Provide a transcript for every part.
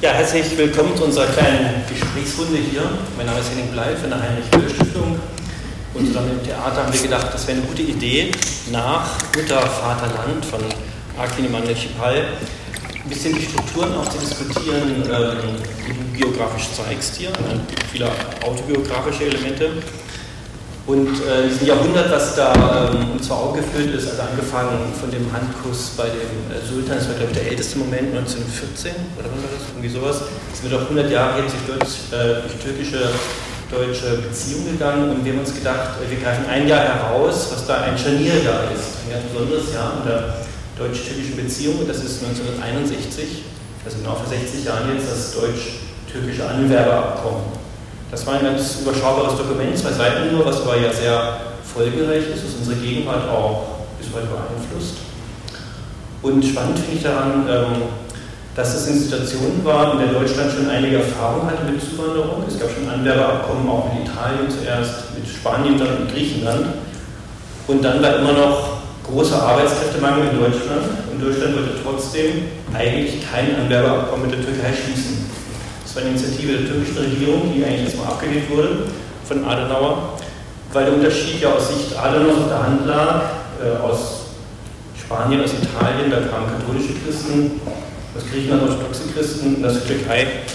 Ja, herzlich willkommen zu unserer kleinen Gesprächsrunde hier. Mein Name ist Henning Bleib von der Heinrich-Böll-Stiftung. Und zusammen mit dem Theater haben wir gedacht, das wäre eine gute Idee, nach Mutter, Vater, Land von Akin Emanuel Chipal ein bisschen die Strukturen auch zu diskutieren, die du biografisch zeigst hier, viele autobiografische Elemente. Und äh, diesem Jahrhundert, was da ähm, uns vor Augen geführt ist, also angefangen von dem Handkuss bei dem äh, Sultan, das war glaube ich der älteste Moment, 1914 oder wann war das, irgendwie sowas. Es wird auch 100 Jahre jetzt durch, äh, durch türkische deutsche Beziehungen gegangen und wir haben uns gedacht, äh, wir greifen ein Jahr heraus, was da ein Scharnier da ist, ein ganz besonderes Jahr in der deutsch-türkischen Beziehung und das ist 1961, also genau vor 60 Jahren jetzt, das deutsch-türkische Anwerbeabkommen. Das war ein ganz überschaubares Dokument, zwei Seiten nur, was aber ja sehr folgereich ist, was unsere Gegenwart auch bis heute beeinflusst. Und spannend finde ich daran, ähm, dass es in Situationen war, in der Deutschland schon einige Erfahrung hatte mit Zuwanderung. Es gab schon Anwerbeabkommen auch mit Italien zuerst, mit Spanien, dann mit Griechenland. Und dann war immer noch großer Arbeitskräftemangel in Deutschland. Und Deutschland wollte trotzdem eigentlich kein Anwerbeabkommen mit der Türkei schließen. War eine Initiative der türkischen Regierung, die eigentlich erstmal abgelehnt wurde von Adenauer, weil der Unterschied ja aus Sicht Adenauers auf der Hand lag, äh, aus Spanien, aus Italien, da kamen katholische Christen, aus Griechenland orthodoxe Christen und aus der Türkei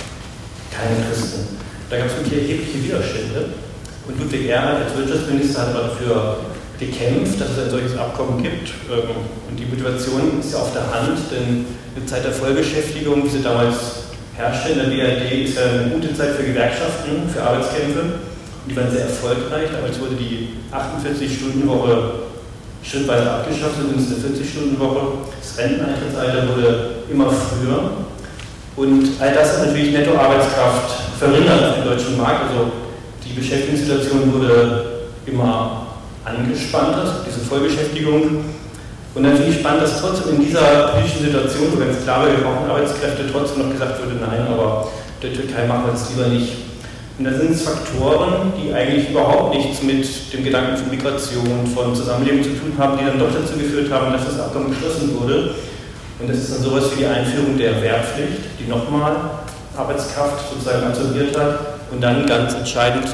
keine Christen. Da gab es wirklich erhebliche Widerstände. Und Ludwig Erhard als Wirtschaftsminister hat dafür gekämpft, dass es ein solches Abkommen gibt. Ähm, und die Motivation ist ja auf der Hand, denn eine Zeit der Vollbeschäftigung, wie sie damals herrschte in der BRD, ist ja eine gute Zeit für Gewerkschaften, für Arbeitskämpfe. Die waren sehr erfolgreich. Damals wurde die 48-Stunden-Woche schrittweise abgeschafft, und es eine 40-Stunden-Woche. Das Renteneintrittsalter wurde immer früher. Und all das hat natürlich Nettoarbeitskraft verringert auf dem deutschen Markt. Also die Beschäftigungssituation wurde immer angespannter, diese Vollbeschäftigung und dann finde ich spannend, dass trotzdem in dieser politischen Situation, wo ganz klar wir brauchen Arbeitskräfte, trotzdem noch gesagt wurde, nein, aber der Türkei machen wir es lieber nicht. Und da sind es Faktoren, die eigentlich überhaupt nichts mit dem Gedanken von Migration, von Zusammenleben zu tun haben, die dann doch dazu geführt haben, dass das Abkommen geschlossen wurde. Und das ist dann sowas wie die Einführung der Wehrpflicht, die nochmal Arbeitskraft sozusagen absorbiert hat und dann ganz entscheidend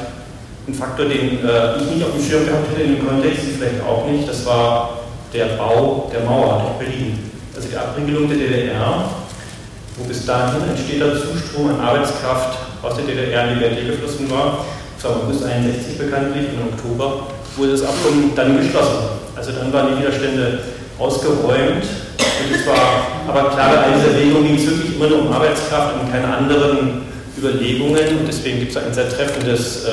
ein Faktor, den äh, ich nicht auf dem Schirm gehabt hätte in dem Kontext, vielleicht auch nicht, das war der Bau der Mauer durch Berlin. Also die Abriegelung der DDR, wo bis dahin ein steter Zustrom an Arbeitskraft aus der DDR in die BRD geflossen war. Das war August 61 bekanntlich im Oktober wurde das Abkommen dann geschlossen. Also dann waren die Widerstände ausgeräumt. Und es war aber klar, bei all dieser Regelung ging es wirklich immer nur um Arbeitskraft und keine anderen Überlegungen. Und deswegen gibt es einen sehr, treffendes, äh,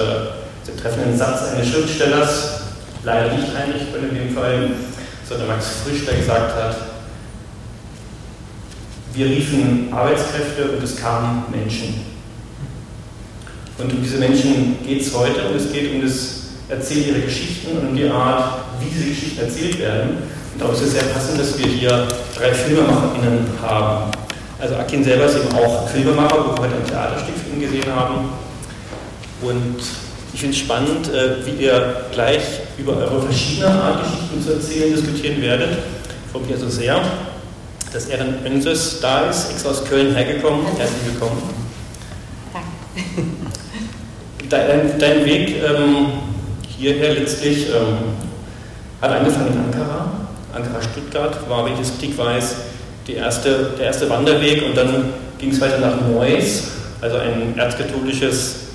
sehr treffenden Satz eines Schriftstellers, leider nicht Heinrich in dem Fall, sondern Max Frisch, der gesagt hat, wir riefen Arbeitskräfte und es kamen Menschen. Und um diese Menschen geht es heute und es geht um das Erzählen ihrer Geschichten und um die Art, wie diese Geschichten erzählt werden. Und darum ist es sehr passend, dass wir hier drei FilmemacherInnen haben. Also Akin selber ist eben auch Filmemacher, wo wir heute ein Theaterstück für ihn gesehen haben. Und ich finde es spannend, äh, wie ihr gleich über eure verschiedenen Art Geschichten zu erzählen diskutieren werdet. Ich freue mich also sehr, dass Erin Önses da ist, extra aus Köln hergekommen. Herzlich willkommen. Danke. Dein, dein Weg ähm, hierher letztlich ähm, hat angefangen in Ankara. Ankara-Stuttgart war, wenn ich das richtig weiß, erste, der erste Wanderweg und dann ging es weiter nach Neuss, also ein erzkatholisches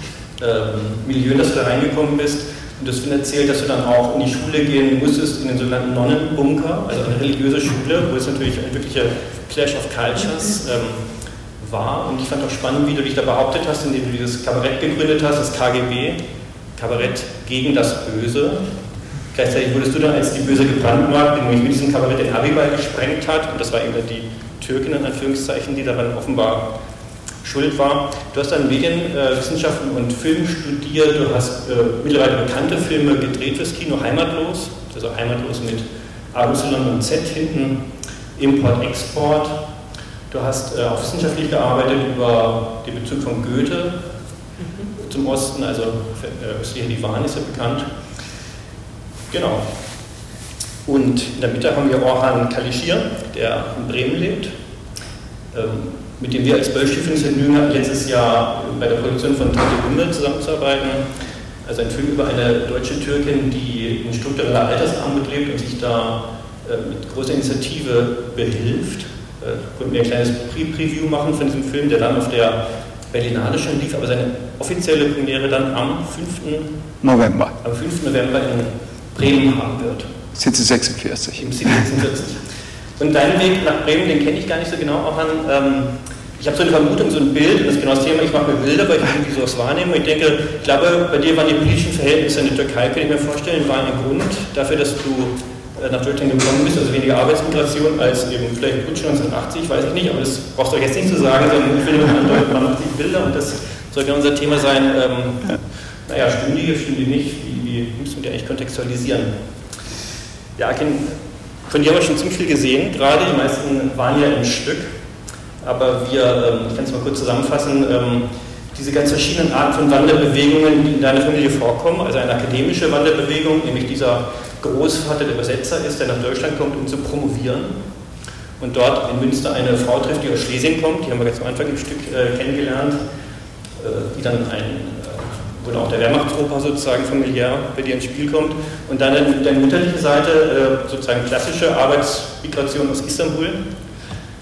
ähm, Milieu, in das du da reingekommen bist. Und das wird erzählt, dass du dann auch in die Schule gehen musstest, in den sogenannten Nonnenbunker, also eine religiöse Schule, wo es natürlich ein wirklicher Clash of Cultures ähm, war. Und ich fand auch spannend, wie du dich da behauptet hast, indem du dieses Kabarett gegründet hast, das KGB, Kabarett gegen das Böse. Gleichzeitig wurdest du dann als die Böse gebrandmarkt, die nämlich mit diesem Kabarett den Abiball gesprengt hat. Und das war eben die Türkin in Anführungszeichen, die daran offenbar schuld war. Du hast dann Medienwissenschaften äh, und Film studiert, du hast äh, mittlerweile bekannte Filme gedreht fürs Kino, Heimatlos, also Heimatlos mit Y und Z hinten, Import-Export. Du hast äh, auch wissenschaftlich gearbeitet über den Bezug von Goethe zum Osten, also äh, östlicher Livan ist ja bekannt. Genau. Und in der Mitte haben wir Orhan Kalishir, der in Bremen lebt. Ähm, mit dem wir als Böll-Stiftung das Vergnügen hatten, letztes Jahr bei der Produktion von Tante Umme zusammenzuarbeiten. Also ein Film über eine deutsche Türkin, die in struktureller Altersarmut lebt und sich da äh, mit großer Initiative behilft. Äh, konnten wir ein kleines Pre-Preview machen von diesem Film, der dann auf der Berlinale schon lief, aber seine offizielle Premiere dann am 5. November. Am 5. November in Bremen haben wird. City 46. Im City 46. Und deinen Weg nach Bremen, den kenne ich gar nicht so genau auch an. Ähm, ich habe so eine Vermutung, so ein Bild, das ist genau das Thema, ich mache mir Bilder, weil ich irgendwie sowas wahrnehme. Und ich denke, ich glaube, bei dir waren die politischen Verhältnisse in der Türkei, kann ich mir vorstellen, waren ein Grund dafür, dass du äh, nach Deutschland gekommen bist, also weniger Arbeitsmigration als eben vielleicht Putsch 1980, weiß ich nicht, aber das brauchst du euch jetzt nicht zu sagen, sondern ich finde, man macht sich Bilder und das soll ja unser Thema sein. Ähm, naja, stimmen die, stimmen die nicht? Wie, wie müssen wir die eigentlich kontextualisieren? Ja, von dir haben wir schon ziemlich viel gesehen, gerade die meisten waren ja im Stück. Aber wir, ähm, ich kann es mal kurz zusammenfassen, ähm, diese ganz verschiedenen Arten von Wanderbewegungen, die in deiner Familie vorkommen, also eine akademische Wanderbewegung, nämlich dieser Großvater der Übersetzer ist, der nach Deutschland kommt, um zu promovieren und dort in Münster eine Frau trifft, die aus Schlesien kommt, die haben wir ganz am Anfang im Stück äh, kennengelernt, äh, die dann ein, oder auch der Wehrmachtsoper sozusagen familiär bei dir ins Spiel kommt und dann deine mütterliche Seite, äh, sozusagen klassische Arbeitsmigration aus Istanbul,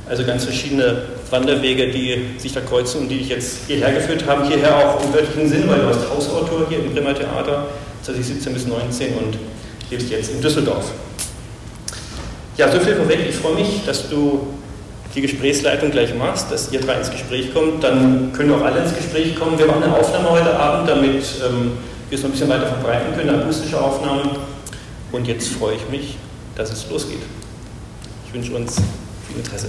also ganz verschiedene Wanderwege, die sich da kreuzen und die dich jetzt hierher geführt haben. Hierher auch im wörtlichen Sinn, weil du warst Hausautor hier im Bremer Theater 2017 bis 2019 und lebst jetzt in Düsseldorf. Ja, so viel vorweg. Ich freue mich, dass du die Gesprächsleitung gleich machst, dass ihr drei ins Gespräch kommt. Dann können auch alle ins Gespräch kommen. Wir machen eine Aufnahme heute Abend, damit ähm, wir es noch ein bisschen weiter verbreiten können, eine akustische Aufnahme. Und jetzt freue ich mich, dass es losgeht. Ich wünsche uns viel Interesse.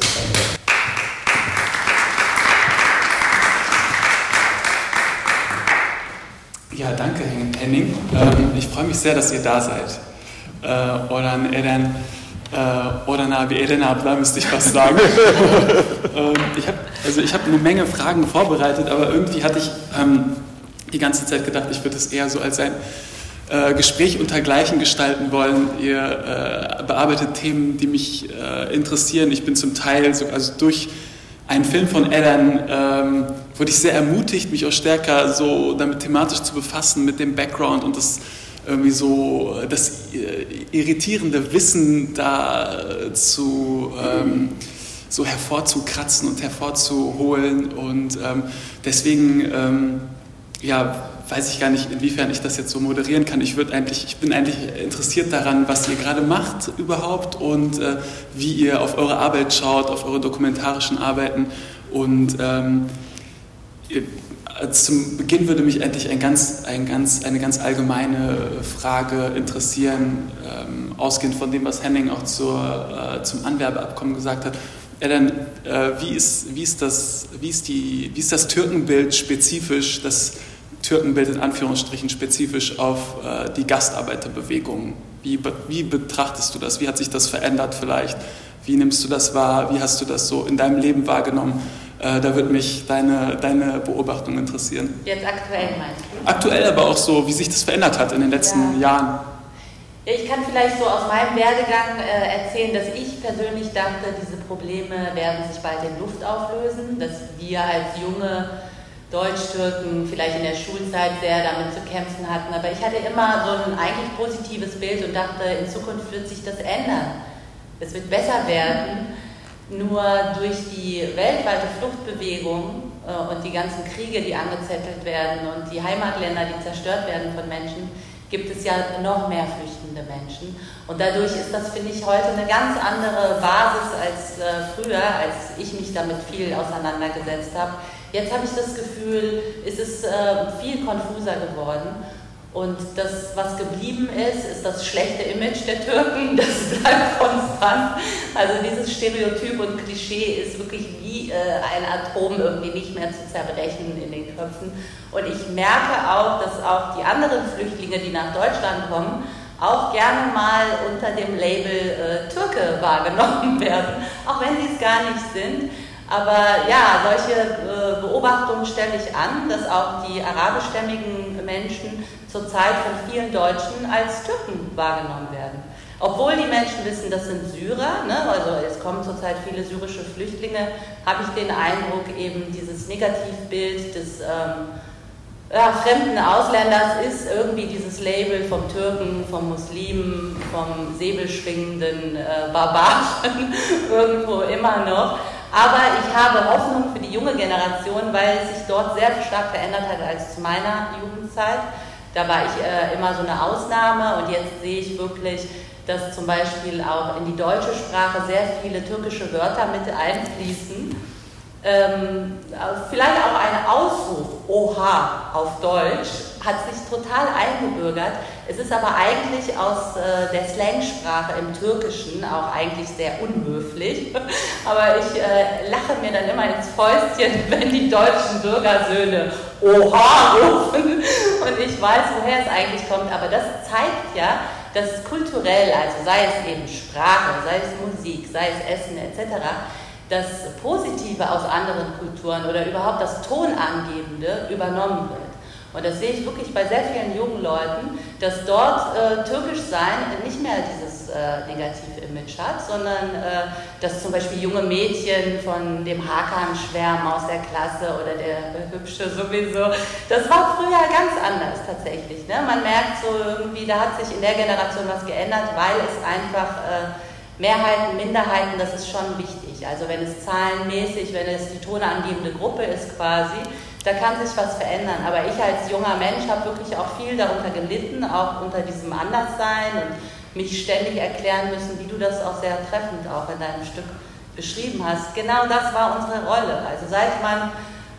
Ja, danke Henning. Ähm, ich freue mich sehr, dass ihr da seid. Äh, Eren, äh, Oran abi Eren abla müsste ich fast sagen. ähm, ich habe also hab eine Menge Fragen vorbereitet, aber irgendwie hatte ich ähm, die ganze Zeit gedacht, ich würde es eher so als ein äh, Gespräch unter Gleichen gestalten wollen. Ihr äh, bearbeitet Themen, die mich äh, interessieren. Ich bin zum Teil so, also durch einen Film von Ellen ähm, wurde ich sehr ermutigt, mich auch stärker so damit thematisch zu befassen, mit dem Background und das irgendwie so das äh, irritierende Wissen da zu ähm, so hervorzukratzen und hervorzuholen und ähm, deswegen ähm, ja weiß ich gar nicht, inwiefern ich das jetzt so moderieren kann. Ich, eigentlich, ich bin eigentlich interessiert daran, was ihr gerade macht überhaupt und äh, wie ihr auf eure Arbeit schaut, auf eure dokumentarischen Arbeiten. Und ähm, zum Beginn würde mich endlich ein ganz, ein ganz, eine ganz allgemeine Frage interessieren, ähm, ausgehend von dem, was Henning auch zur, äh, zum Anwerbeabkommen gesagt hat. Ellen, äh, wie, ist, wie, ist das, wie, ist die, wie ist das Türkenbild spezifisch, das Türkenbild in Anführungsstrichen spezifisch auf äh, die Gastarbeiterbewegung. Wie, wie betrachtest du das? Wie hat sich das verändert vielleicht? Wie nimmst du das wahr? Wie hast du das so in deinem Leben wahrgenommen? Äh, da würde mich deine, deine Beobachtung interessieren. Jetzt aktuell meinst du? Aktuell, aber auch so, wie sich das verändert hat in den letzten ja. Jahren. Ich kann vielleicht so aus meinem Werdegang äh, erzählen, dass ich persönlich dachte, diese Probleme werden sich bald in Luft auflösen, dass wir als junge Deutsch-Türken vielleicht in der Schulzeit sehr damit zu kämpfen hatten. Aber ich hatte immer so ein eigentlich positives Bild und dachte, in Zukunft wird sich das ändern. Es wird besser werden. Nur durch die weltweite Fluchtbewegung äh, und die ganzen Kriege, die angezettelt werden und die Heimatländer, die zerstört werden von Menschen, gibt es ja noch mehr flüchtende Menschen. Und dadurch ist das, finde ich, heute eine ganz andere Basis als äh, früher, als ich mich damit viel auseinandergesetzt habe. Jetzt habe ich das Gefühl, es ist äh, viel konfuser geworden. Und das, was geblieben ist, ist das schlechte Image der Türken. Das bleibt konstant. Also dieses Stereotyp und Klischee ist wirklich wie äh, ein Atom irgendwie nicht mehr zu zerbrechen in den Köpfen. Und ich merke auch, dass auch die anderen Flüchtlinge, die nach Deutschland kommen, auch gerne mal unter dem Label äh, Türke wahrgenommen werden, auch wenn sie es gar nicht sind. Aber ja, solche äh, Beobachtungen stelle ich an, dass auch die arabischstämmigen Menschen zurzeit von vielen Deutschen als Türken wahrgenommen werden. Obwohl die Menschen wissen, das sind Syrer, ne? also es kommen zurzeit viele syrische Flüchtlinge, habe ich den Eindruck, eben dieses Negativbild des ähm, ja, fremden Ausländers ist irgendwie dieses Label vom Türken, vom Muslimen, vom säbelschwingenden äh, Barbaren irgendwo immer noch. Aber ich habe Hoffnung für die junge Generation, weil es sich dort sehr stark verändert hat als zu meiner Jugendzeit. Da war ich äh, immer so eine Ausnahme und jetzt sehe ich wirklich, dass zum Beispiel auch in die deutsche Sprache sehr viele türkische Wörter mit einfließen ähm, vielleicht auch ein Ausruf, Oha, auf Deutsch, hat sich total eingebürgert. Es ist aber eigentlich aus äh, der Slangsprache im Türkischen auch eigentlich sehr unhöflich. aber ich äh, lache mir dann immer ins Fäustchen, wenn die deutschen Bürgersöhne Oha rufen. Und ich weiß, woher es eigentlich kommt. Aber das zeigt ja, dass kulturell, also sei es eben Sprache, sei es Musik, sei es Essen etc., das Positive aus anderen Kulturen oder überhaupt das Tonangebende übernommen wird. Und das sehe ich wirklich bei sehr vielen jungen Leuten, dass dort äh, türkisch sein nicht mehr dieses äh, negative Image hat, sondern äh, dass zum Beispiel junge Mädchen von dem Hakan schwärmen aus der Klasse oder der Hübsche sowieso. Das war früher ganz anders tatsächlich. Ne? Man merkt so irgendwie, da hat sich in der Generation was geändert, weil es einfach äh, Mehrheiten, Minderheiten, das ist schon wichtig. Also wenn es zahlenmäßig, wenn es die tonangebende Gruppe ist quasi, da kann sich was verändern. Aber ich als junger Mensch habe wirklich auch viel darunter gelitten, auch unter diesem Anderssein und mich ständig erklären müssen, wie du das auch sehr treffend auch in deinem Stück beschrieben hast. Genau das war unsere Rolle. Also seit man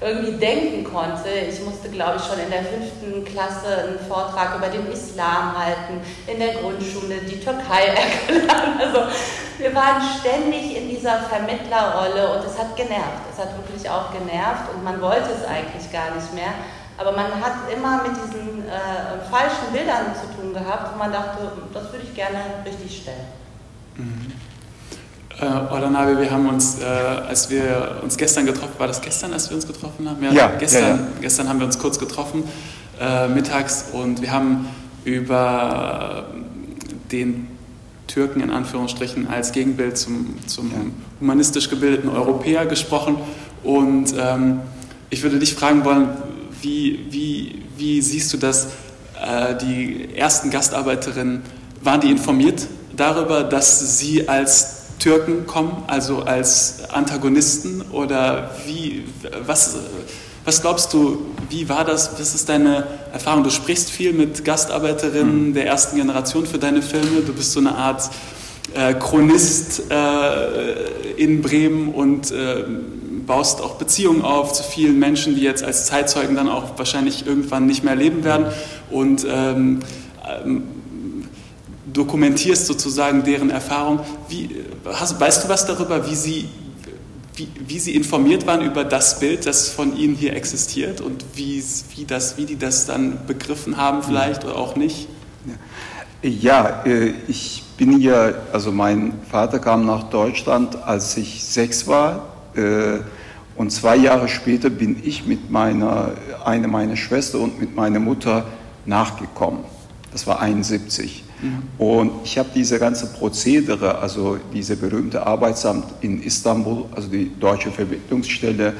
irgendwie denken konnte. Ich musste, glaube ich, schon in der fünften Klasse einen Vortrag über den Islam halten, in der Grundschule die Türkei erklären. Also wir waren ständig in dieser Vermittlerrolle und es hat genervt. Es hat wirklich auch genervt und man wollte es eigentlich gar nicht mehr. Aber man hat immer mit diesen äh, falschen Bildern zu tun gehabt, wo man dachte, das würde ich gerne richtig stellen. Äh, Oranabe, wir haben uns, äh, als wir uns gestern getroffen, war das gestern, als wir uns getroffen haben? Ja, ja gestern, ja, ja. gestern haben wir uns kurz getroffen, äh, mittags, und wir haben über den Türken in Anführungsstrichen als Gegenbild zum, zum humanistisch gebildeten Europäer gesprochen. Und ähm, ich würde dich fragen wollen, wie, wie, wie siehst du das? Äh, die ersten Gastarbeiterinnen, waren die informiert darüber, dass sie als Türken kommen, also als Antagonisten? Oder wie, was, was glaubst du, wie war das? Was ist deine Erfahrung? Du sprichst viel mit Gastarbeiterinnen mhm. der ersten Generation für deine Filme. Du bist so eine Art äh, Chronist äh, in Bremen und äh, baust auch Beziehungen auf zu vielen Menschen, die jetzt als Zeitzeugen dann auch wahrscheinlich irgendwann nicht mehr leben werden. Und ähm dokumentierst sozusagen deren Erfahrung. Wie, hast, weißt du was darüber, wie sie, wie, wie sie informiert waren über das Bild, das von ihnen hier existiert und wie, wie, das, wie die das dann begriffen haben vielleicht oder auch nicht? Ja, äh, ich bin ja, also mein Vater kam nach Deutschland, als ich sechs war. Äh, und zwei Jahre später bin ich mit meiner, eine meiner Schwester und mit meiner Mutter nachgekommen. Das war 71. Und ich habe diese ganze Prozedere, also diese berühmte Arbeitsamt in Istanbul, also die deutsche Vermittlungsstelle,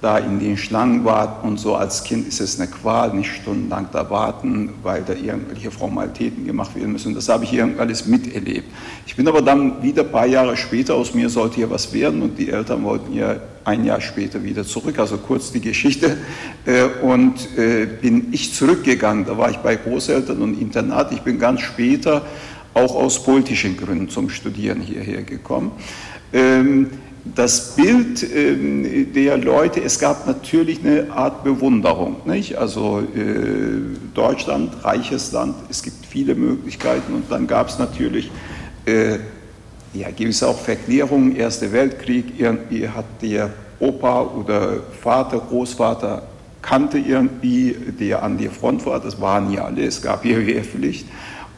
da in den Schlangen warten und so. Als Kind ist es eine Qual, nicht stundenlang da warten, weil da irgendwelche Formalitäten gemacht werden müssen. Das habe ich hier alles miterlebt. Ich bin aber dann wieder ein paar Jahre später, aus mir sollte hier was werden und die Eltern wollten ja ein Jahr später wieder zurück, also kurz die Geschichte. Äh, und äh, bin ich zurückgegangen, da war ich bei Großeltern und Internat. Ich bin ganz später auch aus politischen Gründen zum Studieren hierher gekommen. Das Bild ähm, der Leute, es gab natürlich eine Art Bewunderung. Nicht? Also äh, Deutschland, reiches Land, es gibt viele Möglichkeiten und dann gab es natürlich äh, ja, es auch Verklärungen, Erster Weltkrieg, irgendwie hat der Opa oder Vater, Großvater kannte irgendwie, der an der Front war, das waren ja alle, es gab hier Wehrpflicht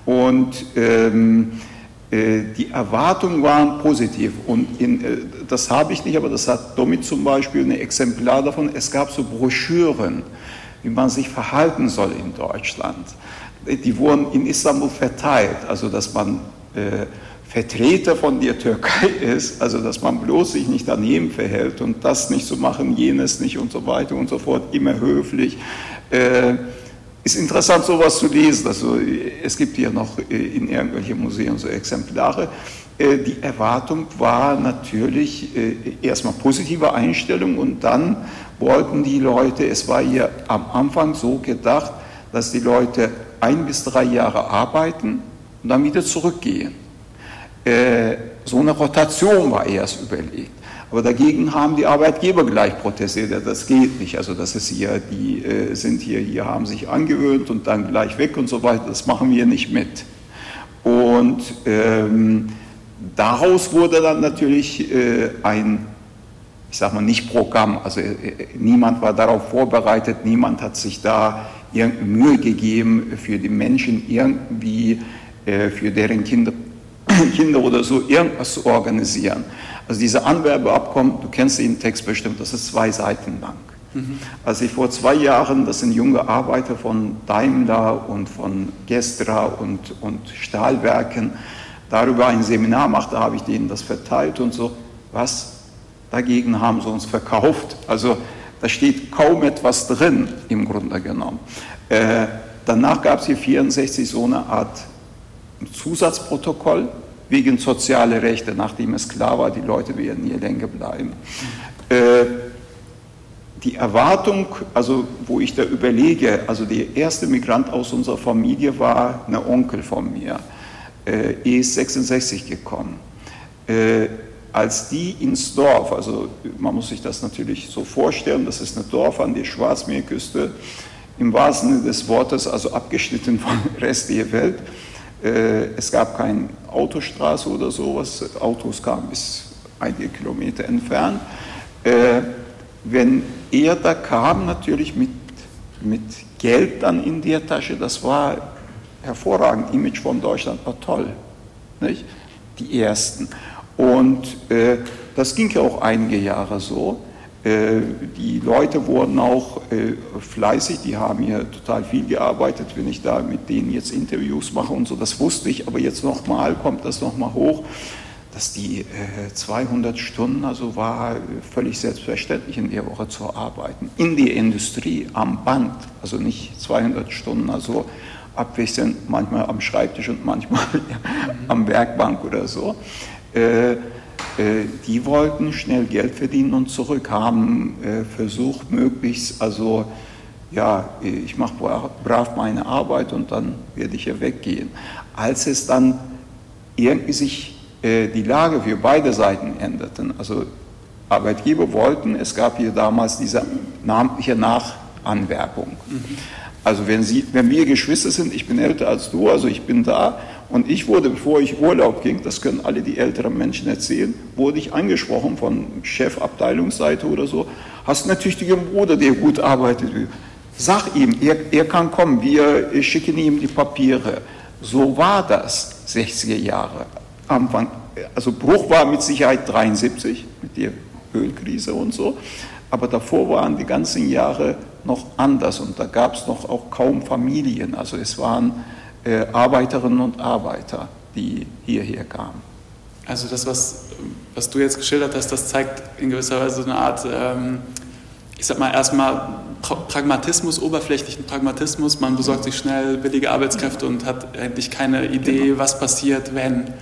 und ähm, äh, die Erwartungen waren positiv und in, äh, das habe ich nicht, aber das hat Domi zum Beispiel ein Exemplar davon. Es gab so Broschüren, wie man sich verhalten soll in Deutschland. Die wurden in Istanbul verteilt, also dass man äh, Vertreter von der Türkei ist, also dass man bloß sich nicht daneben verhält und das nicht so machen, jenes nicht und so weiter und so fort, immer höflich. Äh, ist interessant, sowas zu lesen. Also, es gibt hier noch äh, in irgendwelchen Museen so Exemplare. Äh, die Erwartung war natürlich äh, erstmal positive Einstellung und dann wollten die Leute, es war ja am Anfang so gedacht, dass die Leute ein bis drei Jahre arbeiten und dann wieder zurückgehen. So eine Rotation war erst überlegt. Aber dagegen haben die Arbeitgeber gleich protestiert, das geht nicht. Also das ist hier, die äh, sind hier, hier haben sich angewöhnt und dann gleich weg und so weiter, das machen wir nicht mit. Und ähm, daraus wurde dann natürlich äh, ein, ich sag mal, nicht Programm, also äh, niemand war darauf vorbereitet, niemand hat sich da irgendeine Mühe gegeben, für die Menschen irgendwie, äh, für deren Kinder, Kinder oder so irgendwas zu organisieren. Also diese Anwerbeabkommen, du kennst den Text bestimmt, das ist zwei Seiten lang. Mhm. Als ich vor zwei Jahren, das sind junge Arbeiter von Daimler und von Gestra und, und Stahlwerken, darüber ein Seminar machte, habe ich denen das verteilt und so. Was? Dagegen haben sie uns verkauft. Also da steht kaum etwas drin, im Grunde genommen. Äh, danach gab es hier 64 so eine Art Zusatzprotokoll, wegen sozialer Rechte, nachdem es klar war, die Leute werden hier länger bleiben. Äh, die Erwartung, also wo ich da überlege, also der erste Migrant aus unserer Familie war ein Onkel von mir, äh, ist 66 gekommen. Äh, als die ins Dorf, also man muss sich das natürlich so vorstellen, das ist ein Dorf an der Schwarzmeerküste, im wahrsten Sinne des Wortes, also abgeschnitten vom Rest der Welt, es gab keine Autostraße oder sowas, Autos kamen bis einige Kilometer entfernt. Äh, wenn er da kam, natürlich mit, mit Geld dann in der Tasche, das war hervorragend. Image von Deutschland war toll. Nicht? Die ersten. Und äh, das ging ja auch einige Jahre so. Äh, die Leute wurden auch äh, fleißig, die haben hier total viel gearbeitet, wenn ich da mit denen jetzt Interviews mache und so, das wusste ich, aber jetzt nochmal kommt das nochmal hoch, dass die 200 äh, Stunden, also war völlig selbstverständlich in der Woche zu arbeiten, in der Industrie, am Band, also nicht 200 Stunden, also abwechselnd, manchmal am Schreibtisch und manchmal am Werkbank oder so. Äh, die wollten schnell Geld verdienen und zurück, haben äh, versucht, möglichst, also ja, ich mache brav meine Arbeit und dann werde ich ja weggehen. Als es dann irgendwie sich äh, die Lage für beide Seiten änderten, also Arbeitgeber wollten, es gab hier damals diese namentliche Nachanwerbung. Mhm. Also wenn, Sie, wenn wir Geschwister sind, ich bin älter als du, also ich bin da und ich wurde, bevor ich Urlaub ging, das können alle die älteren Menschen erzählen, wurde ich angesprochen von Chefabteilungsseite oder so, hast einen tüchtigen Bruder, der gut arbeitet. Sag ihm, er, er kann kommen, wir schicken ihm die Papiere. So war das 60er Jahre. Anfang, also Bruch war mit Sicherheit 73 mit der Ölkrise und so, aber davor waren die ganzen Jahre noch anders und da gab es noch auch kaum Familien. Also es waren äh, Arbeiterinnen und Arbeiter, die hierher kamen. Also das, was, was du jetzt geschildert hast, das zeigt in gewisser Weise so eine Art, ähm, ich sag mal erstmal Pragmatismus, oberflächlichen Pragmatismus. Man besorgt sich schnell billige Arbeitskräfte und hat eigentlich keine Idee, genau. was passiert, wenn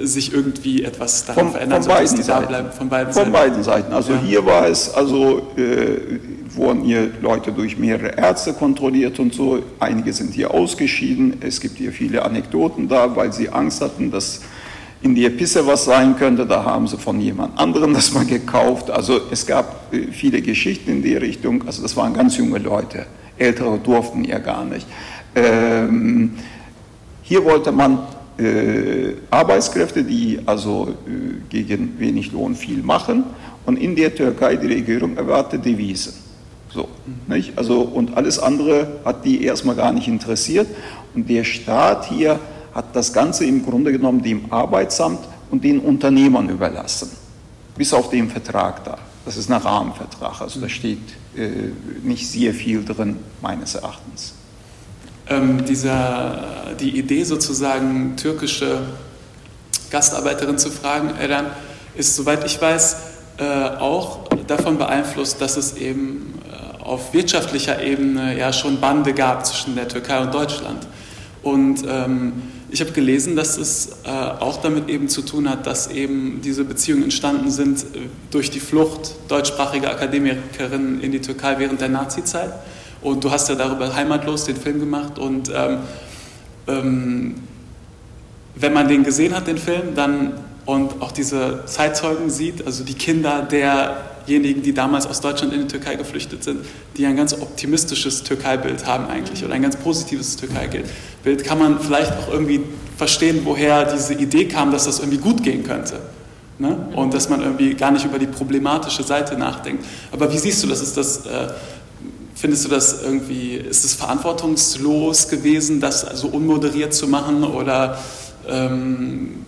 sich irgendwie etwas daran verändert, von beiden Seiten. Bleiben, von beiden von Seiten. beiden Seiten. Also ja. hier war es, also äh, wurden hier Leute durch mehrere Ärzte kontrolliert und so. Einige sind hier ausgeschieden. Es gibt hier viele Anekdoten da, weil sie Angst hatten, dass in der Pisse was sein könnte. Da haben sie von jemand anderem das mal gekauft. Also es gab äh, viele Geschichten in die Richtung. Also das waren ganz junge Leute. Ältere durften ja gar nicht. Ähm, hier wollte man äh, Arbeitskräfte, die also äh, gegen wenig Lohn viel machen. Und in der Türkei die Regierung erwartet Devisen. So, nicht? Also, und alles andere hat die erstmal gar nicht interessiert. Und der Staat hier hat das Ganze im Grunde genommen dem Arbeitsamt und den Unternehmern überlassen. Bis auf den Vertrag da. Das ist ein Rahmenvertrag, also da steht äh, nicht sehr viel drin, meines Erachtens ähm, dieser, die Idee sozusagen türkische Gastarbeiterin zu fragen, Edan, ist, soweit ich weiß, äh, auch davon beeinflusst, dass es eben auf wirtschaftlicher Ebene ja schon Bande gab zwischen der Türkei und Deutschland. Und ähm, ich habe gelesen, dass es äh, auch damit eben zu tun hat, dass eben diese Beziehungen entstanden sind äh, durch die Flucht deutschsprachiger Akademikerinnen in die Türkei während der Nazizeit. Und du hast ja darüber Heimatlos den Film gemacht. Und ähm, ähm, wenn man den gesehen hat, den Film, dann und auch diese Zeitzeugen sieht, also die Kinder derjenigen, die damals aus Deutschland in die Türkei geflüchtet sind, die ein ganz optimistisches Türkei-Bild haben eigentlich oder ein ganz positives Türkei-Bild, kann man vielleicht auch irgendwie verstehen, woher diese Idee kam, dass das irgendwie gut gehen könnte. Ne? Und dass man irgendwie gar nicht über die problematische Seite nachdenkt. Aber wie siehst du das? Ist das äh, Findest du das irgendwie, ist es verantwortungslos gewesen, das so unmoderiert zu machen? Oder ähm,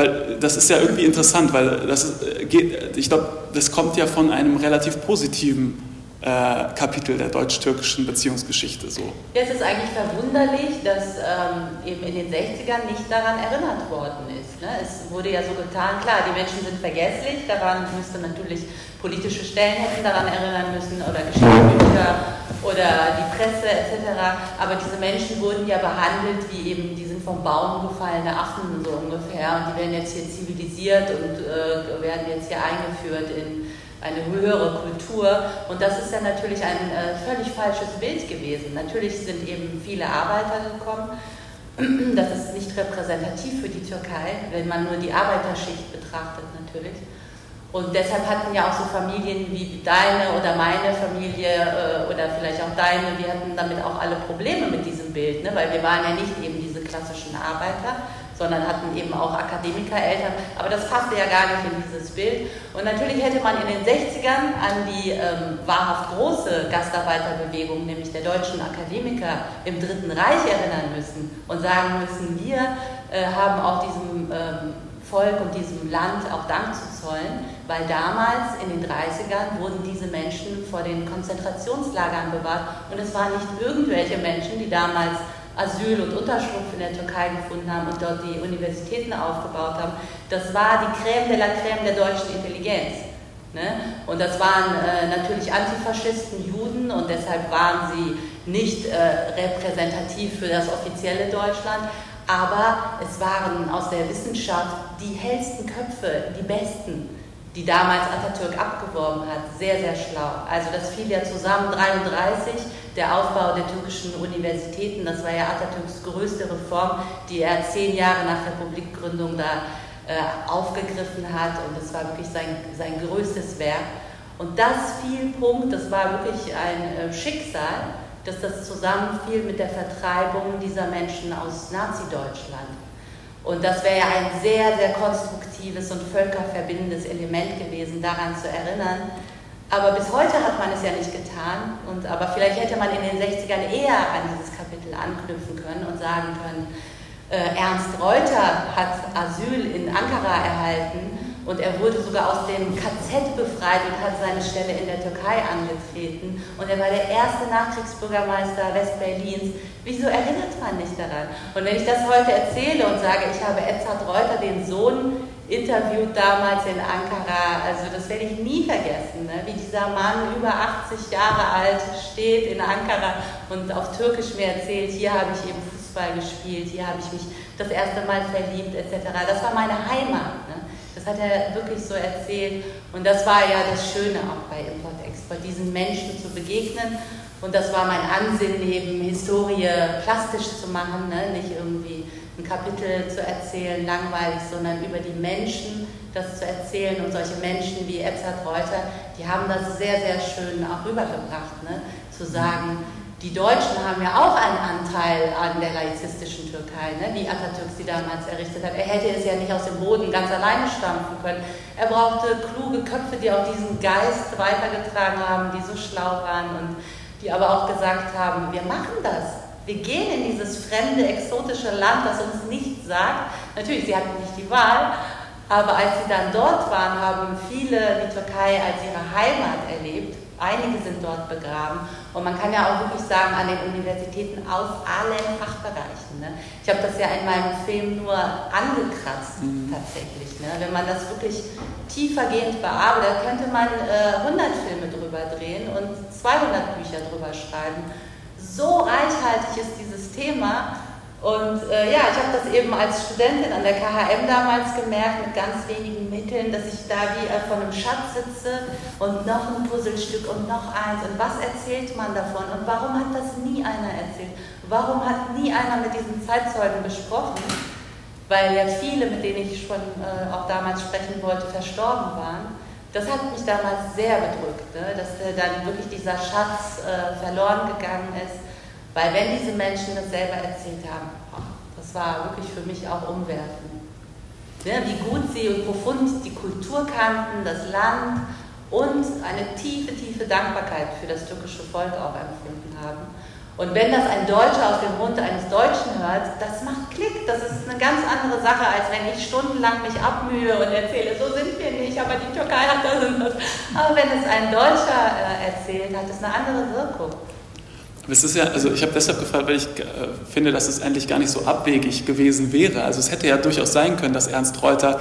weil das ist ja irgendwie interessant, weil das geht, ich glaube, das kommt ja von einem relativ positiven äh, Kapitel der deutsch-türkischen Beziehungsgeschichte so. Es ist eigentlich verwunderlich, dass ähm, eben in den 60ern nicht daran erinnert worden ist. Ne? Es wurde ja so getan, klar, die Menschen sind vergesslich, daran müsste natürlich politische Stellen hätten daran erinnern müssen oder Geschichtsbücher oder die Presse etc. Aber diese Menschen wurden ja behandelt wie eben, die sind vom Baum gefallene Affen so ungefähr und die werden jetzt hier zivilisiert und äh, werden jetzt hier eingeführt in eine höhere Kultur. Und das ist ja natürlich ein äh, völlig falsches Bild gewesen. Natürlich sind eben viele Arbeiter gekommen. Das ist nicht repräsentativ für die Türkei, wenn man nur die Arbeiterschicht betrachtet natürlich. Und deshalb hatten ja auch so Familien wie deine oder meine Familie äh, oder vielleicht auch deine, wir hatten damit auch alle Probleme mit diesem Bild, ne? weil wir waren ja nicht eben klassischen Arbeiter, sondern hatten eben auch Akademikereltern. Aber das passte ja gar nicht in dieses Bild. Und natürlich hätte man in den 60ern an die ähm, wahrhaft große Gastarbeiterbewegung, nämlich der deutschen Akademiker im Dritten Reich erinnern müssen und sagen müssen, wir äh, haben auch diesem ähm, Volk und diesem Land auch Dank zu zollen, weil damals in den 30ern wurden diese Menschen vor den Konzentrationslagern bewahrt und es waren nicht irgendwelche Menschen, die damals Asyl und Unterschlupf in der Türkei gefunden haben und dort die Universitäten aufgebaut haben. Das war die Crème de la Crème der deutschen Intelligenz. Ne? Und das waren äh, natürlich Antifaschisten, Juden und deshalb waren sie nicht äh, repräsentativ für das offizielle Deutschland, aber es waren aus der Wissenschaft die hellsten Köpfe, die besten die damals Atatürk abgeworben hat, sehr, sehr schlau. Also das fiel ja zusammen, 33, der Aufbau der türkischen Universitäten, das war ja Atatürks größte Reform, die er zehn Jahre nach Republikgründung da äh, aufgegriffen hat und das war wirklich sein, sein größtes Werk. Und das fiel Punkt, das war wirklich ein äh, Schicksal, dass das zusammenfiel mit der Vertreibung dieser Menschen aus Nazi-Deutschland. Und das wäre ja ein sehr, sehr konstruktives und völkerverbindendes Element gewesen, daran zu erinnern. Aber bis heute hat man es ja nicht getan. Und, aber vielleicht hätte man in den 60ern eher an dieses Kapitel anknüpfen können und sagen können, äh, Ernst Reuter hat Asyl in Ankara erhalten und er wurde sogar aus dem KZ befreit und hat seine Stelle in der Türkei angetreten. Und er war der erste Nachkriegsbürgermeister Westberlins. Wieso erinnert man nicht daran? Und wenn ich das heute erzähle und sage, ich habe Edzard Reuter, den Sohn, interviewt damals in Ankara, also das werde ich nie vergessen, ne? wie dieser Mann über 80 Jahre alt steht in Ankara und auf Türkisch mir erzählt, hier habe ich eben Fußball gespielt, hier habe ich mich das erste Mal verliebt etc. Das war meine Heimat. Ne? Das hat er wirklich so erzählt. Und das war ja das Schöne auch bei Import-Export, diesen Menschen zu begegnen. Und das war mein Ansinnen, eben Historie plastisch zu machen, ne? nicht irgendwie ein Kapitel zu erzählen, langweilig, sondern über die Menschen das zu erzählen. Und solche Menschen wie Edzard Reuter, die haben das sehr, sehr schön auch rübergebracht, ne? zu sagen, die Deutschen haben ja auch einen Anteil an der laizistischen Türkei, ne, wie Atatürk sie damals errichtet hat. Er hätte es ja nicht aus dem Boden ganz alleine stampfen können. Er brauchte kluge Köpfe, die auch diesen Geist weitergetragen haben, die so schlau waren und die aber auch gesagt haben, wir machen das. Wir gehen in dieses fremde, exotische Land, das uns nichts sagt. Natürlich, sie hatten nicht die Wahl, aber als sie dann dort waren, haben viele die Türkei als ihre Heimat erlebt Einige sind dort begraben. Und man kann ja auch wirklich sagen, an den Universitäten aus allen Fachbereichen. Ne? Ich habe das ja in meinem Film nur angekratzt, mhm. tatsächlich. Ne? Wenn man das wirklich tiefergehend bearbeitet, könnte man äh, 100 Filme drüber drehen und 200 Bücher drüber schreiben. So reichhaltig ist dieses Thema. Und äh, ja, ich habe das eben als Studentin an der KHM damals gemerkt, mit ganz wenigen Mitteln, dass ich da wie äh, vor einem Schatz sitze und noch ein Puzzlestück und noch eins. Und was erzählt man davon? Und warum hat das nie einer erzählt? Warum hat nie einer mit diesen Zeitzeugen gesprochen? Weil ja viele, mit denen ich schon äh, auch damals sprechen wollte, verstorben waren. Das hat mich damals sehr bedrückt, ne? dass äh, dann wirklich dieser Schatz äh, verloren gegangen ist weil wenn diese Menschen das selber erzählt haben, das war wirklich für mich auch umwerfend. Wie gut sie und profund die Kultur kannten, das Land und eine tiefe, tiefe Dankbarkeit für das türkische Volk auch empfunden haben. Und wenn das ein Deutscher aus dem Mund eines Deutschen hört, das macht Klick. Das ist eine ganz andere Sache, als wenn ich stundenlang mich abmühe und erzähle, so sind wir nicht, aber die Türkei hat das. Aber wenn es ein Deutscher äh, erzählt, hat es eine andere Wirkung. Das ist ja, also ich habe deshalb gefragt, weil ich äh, finde, dass es eigentlich gar nicht so abwegig gewesen wäre. Also es hätte ja durchaus sein können, dass Ernst Reuter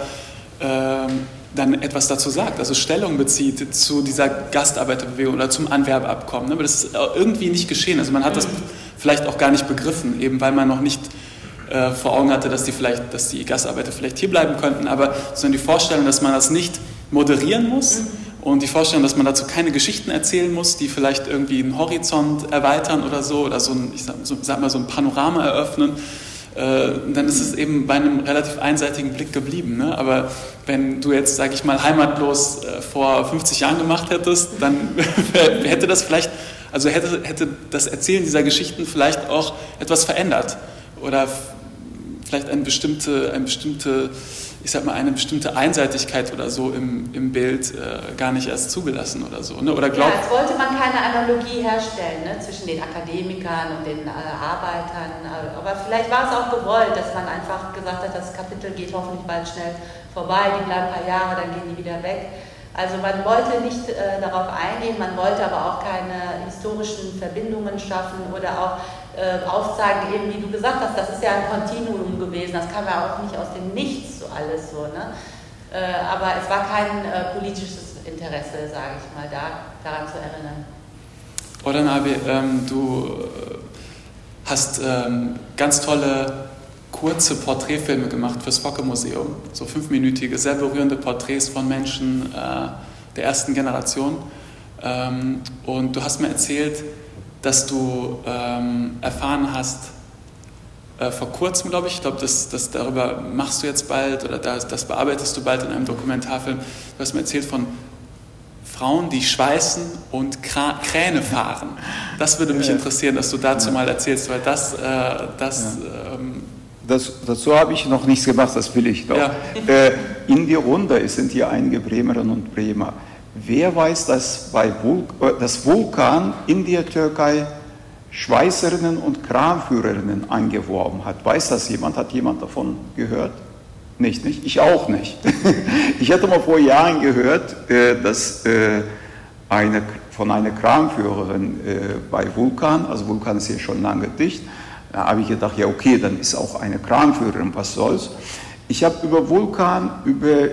ähm, dann etwas dazu sagt, also Stellung bezieht zu dieser Gastarbeiterbewegung oder zum Anwerbeabkommen. Ne? Aber das ist irgendwie nicht geschehen. Also man hat das vielleicht auch gar nicht begriffen, eben weil man noch nicht äh, vor Augen hatte, dass die, vielleicht, dass die Gastarbeiter vielleicht hierbleiben könnten, aber sondern die Vorstellung, dass man das nicht moderieren muss. Mhm und die Vorstellung, dass man dazu keine Geschichten erzählen muss, die vielleicht irgendwie einen Horizont erweitern oder so, oder so ein, ich sag, so, sag mal, so ein Panorama eröffnen, äh, dann ist es eben bei einem relativ einseitigen Blick geblieben. Ne? Aber wenn du jetzt, sage ich mal, heimatlos äh, vor 50 Jahren gemacht hättest, dann hätte das vielleicht, also hätte, hätte das Erzählen dieser Geschichten vielleicht auch etwas verändert. Oder vielleicht eine bestimmte, eine bestimmte ich sag mal, eine bestimmte Einseitigkeit oder so im, im Bild äh, gar nicht erst zugelassen oder so. Ne? Oder glaubt, ja, als wollte man keine Analogie herstellen ne? zwischen den Akademikern und den äh, Arbeitern. Aber vielleicht war es auch gewollt, dass man einfach gesagt hat, das Kapitel geht hoffentlich bald schnell vorbei, die bleiben ein paar Jahre, dann gehen die wieder weg. Also man wollte nicht äh, darauf eingehen, man wollte aber auch keine historischen Verbindungen schaffen oder auch äh, aufzeigen, eben wie du gesagt hast, das ist ja ein Kontinuum gewesen, das kam ja auch nicht aus dem Nichts alles so. Ne? Äh, aber es war kein äh, politisches Interesse, sage ich mal, da, daran zu erinnern. Oder Nabi, ähm, du äh, hast ähm, ganz tolle kurze Porträtfilme gemacht fürs Focke-Museum. So fünfminütige, sehr berührende Porträts von Menschen äh, der ersten Generation. Ähm, und du hast mir erzählt, dass du ähm, erfahren hast, äh, vor kurzem, glaube ich, ich glaube, das, das, darüber machst du jetzt bald oder das, das bearbeitest du bald in einem Dokumentarfilm. Du hast mir erzählt von Frauen, die schweißen und Kräne fahren. Das würde mich interessieren, dass du dazu mal erzählst, weil das, äh, das ja. ähm, das, dazu habe ich noch nichts gemacht, das will ich noch. Ja. Äh, in die Runde sind hier einige Bremerinnen und Bremer. Wer weiß, dass bei Vul äh, das Vulkan in der Türkei Schweißerinnen und Kranführerinnen angeworben hat? Weiß das jemand? Hat jemand davon gehört? Nicht, nicht? Ich auch nicht. ich hatte mal vor Jahren gehört, äh, dass äh, eine, von einer Kranführerin bei Vulkan, also Vulkan ist hier schon lange dicht, da habe ich gedacht, ja okay, dann ist auch eine Kranführerin, was soll's. Ich habe über Vulkan, über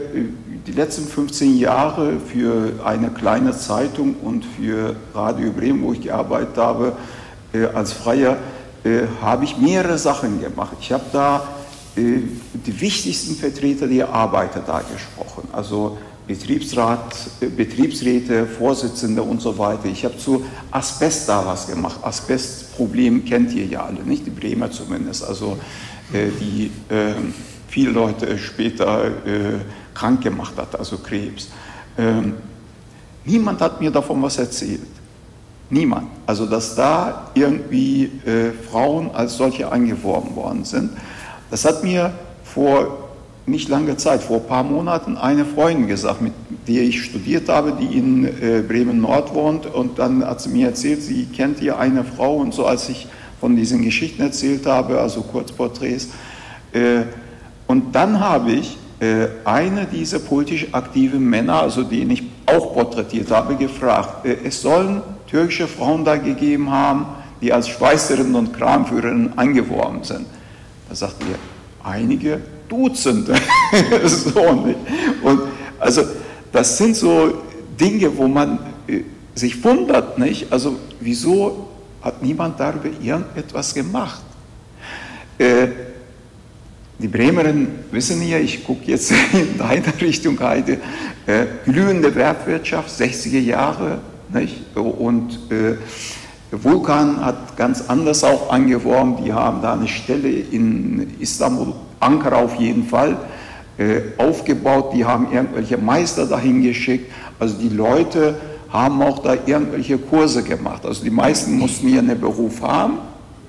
die letzten 15 Jahre für eine kleine Zeitung und für Radio Bremen, wo ich gearbeitet habe, äh, als Freier, äh, habe ich mehrere Sachen gemacht. Ich habe da äh, die wichtigsten Vertreter der Arbeiter da gesprochen, also Betriebsrat, Betriebsräte, Vorsitzende und so weiter. Ich habe zu Asbest da was gemacht. Asbestproblem kennt ihr ja alle, nicht die Bremer zumindest, also die viele Leute später krank gemacht hat, also Krebs. Ähm, niemand hat mir davon was erzählt. Niemand. Also, dass da irgendwie äh, Frauen als solche eingeworben worden sind. Das hat mir vor nicht langer Zeit, vor ein paar Monaten, eine Freundin gesagt, mit der ich studiert habe, die in äh, Bremen-Nord wohnt. Und dann hat sie mir erzählt, sie kennt hier eine Frau. Und so, als ich von diesen Geschichten erzählt habe, also Kurzporträts. Äh, und dann habe ich äh, eine dieser politisch aktiven Männer, also den ich auch porträtiert habe, gefragt, äh, es sollen türkische Frauen da gegeben haben, die als Schweißerinnen und Kramführerinnen angeworben sind. Da sagt er, einige Dutzende. so nicht. Und also das sind so Dinge, wo man äh, sich wundert, nicht? Also wieso hat niemand darüber irgendetwas gemacht? Äh, die Bremerinnen wissen ja, ich gucke jetzt in deine Richtung, Heide, äh, glühende Wertwirtschaft, 60er Jahre, nicht? Und äh, Vulkan hat ganz anders auch angeworben, die haben da eine Stelle in Istanbul, Ankara auf jeden Fall, äh, aufgebaut, die haben irgendwelche Meister dahin geschickt, also die Leute haben auch da irgendwelche Kurse gemacht, also die meisten mussten hier einen Beruf haben,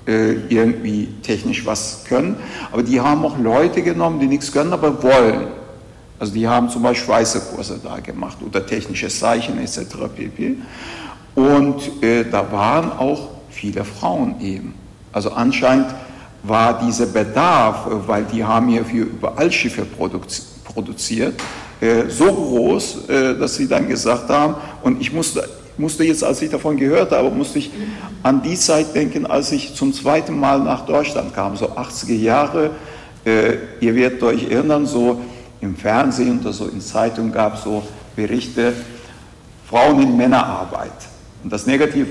äh, irgendwie technisch was können, aber die haben auch Leute genommen, die nichts können, aber wollen. Also die haben zum Beispiel Schweißerkurse da gemacht oder technisches Zeichen etc. pp. Und äh, da waren auch viele Frauen eben. Also anscheinend war dieser Bedarf, äh, weil die haben ja für überall Schiffe produziert, äh, so groß, äh, dass sie dann gesagt haben, und ich musste musste jetzt, als ich davon gehört habe, musste ich an die Zeit denken, als ich zum zweiten Mal nach Deutschland kam, so 80er Jahre. Äh, ihr werdet euch erinnern, so im Fernsehen oder so in Zeitungen gab es so Berichte, Frauen in Männerarbeit. Und das negative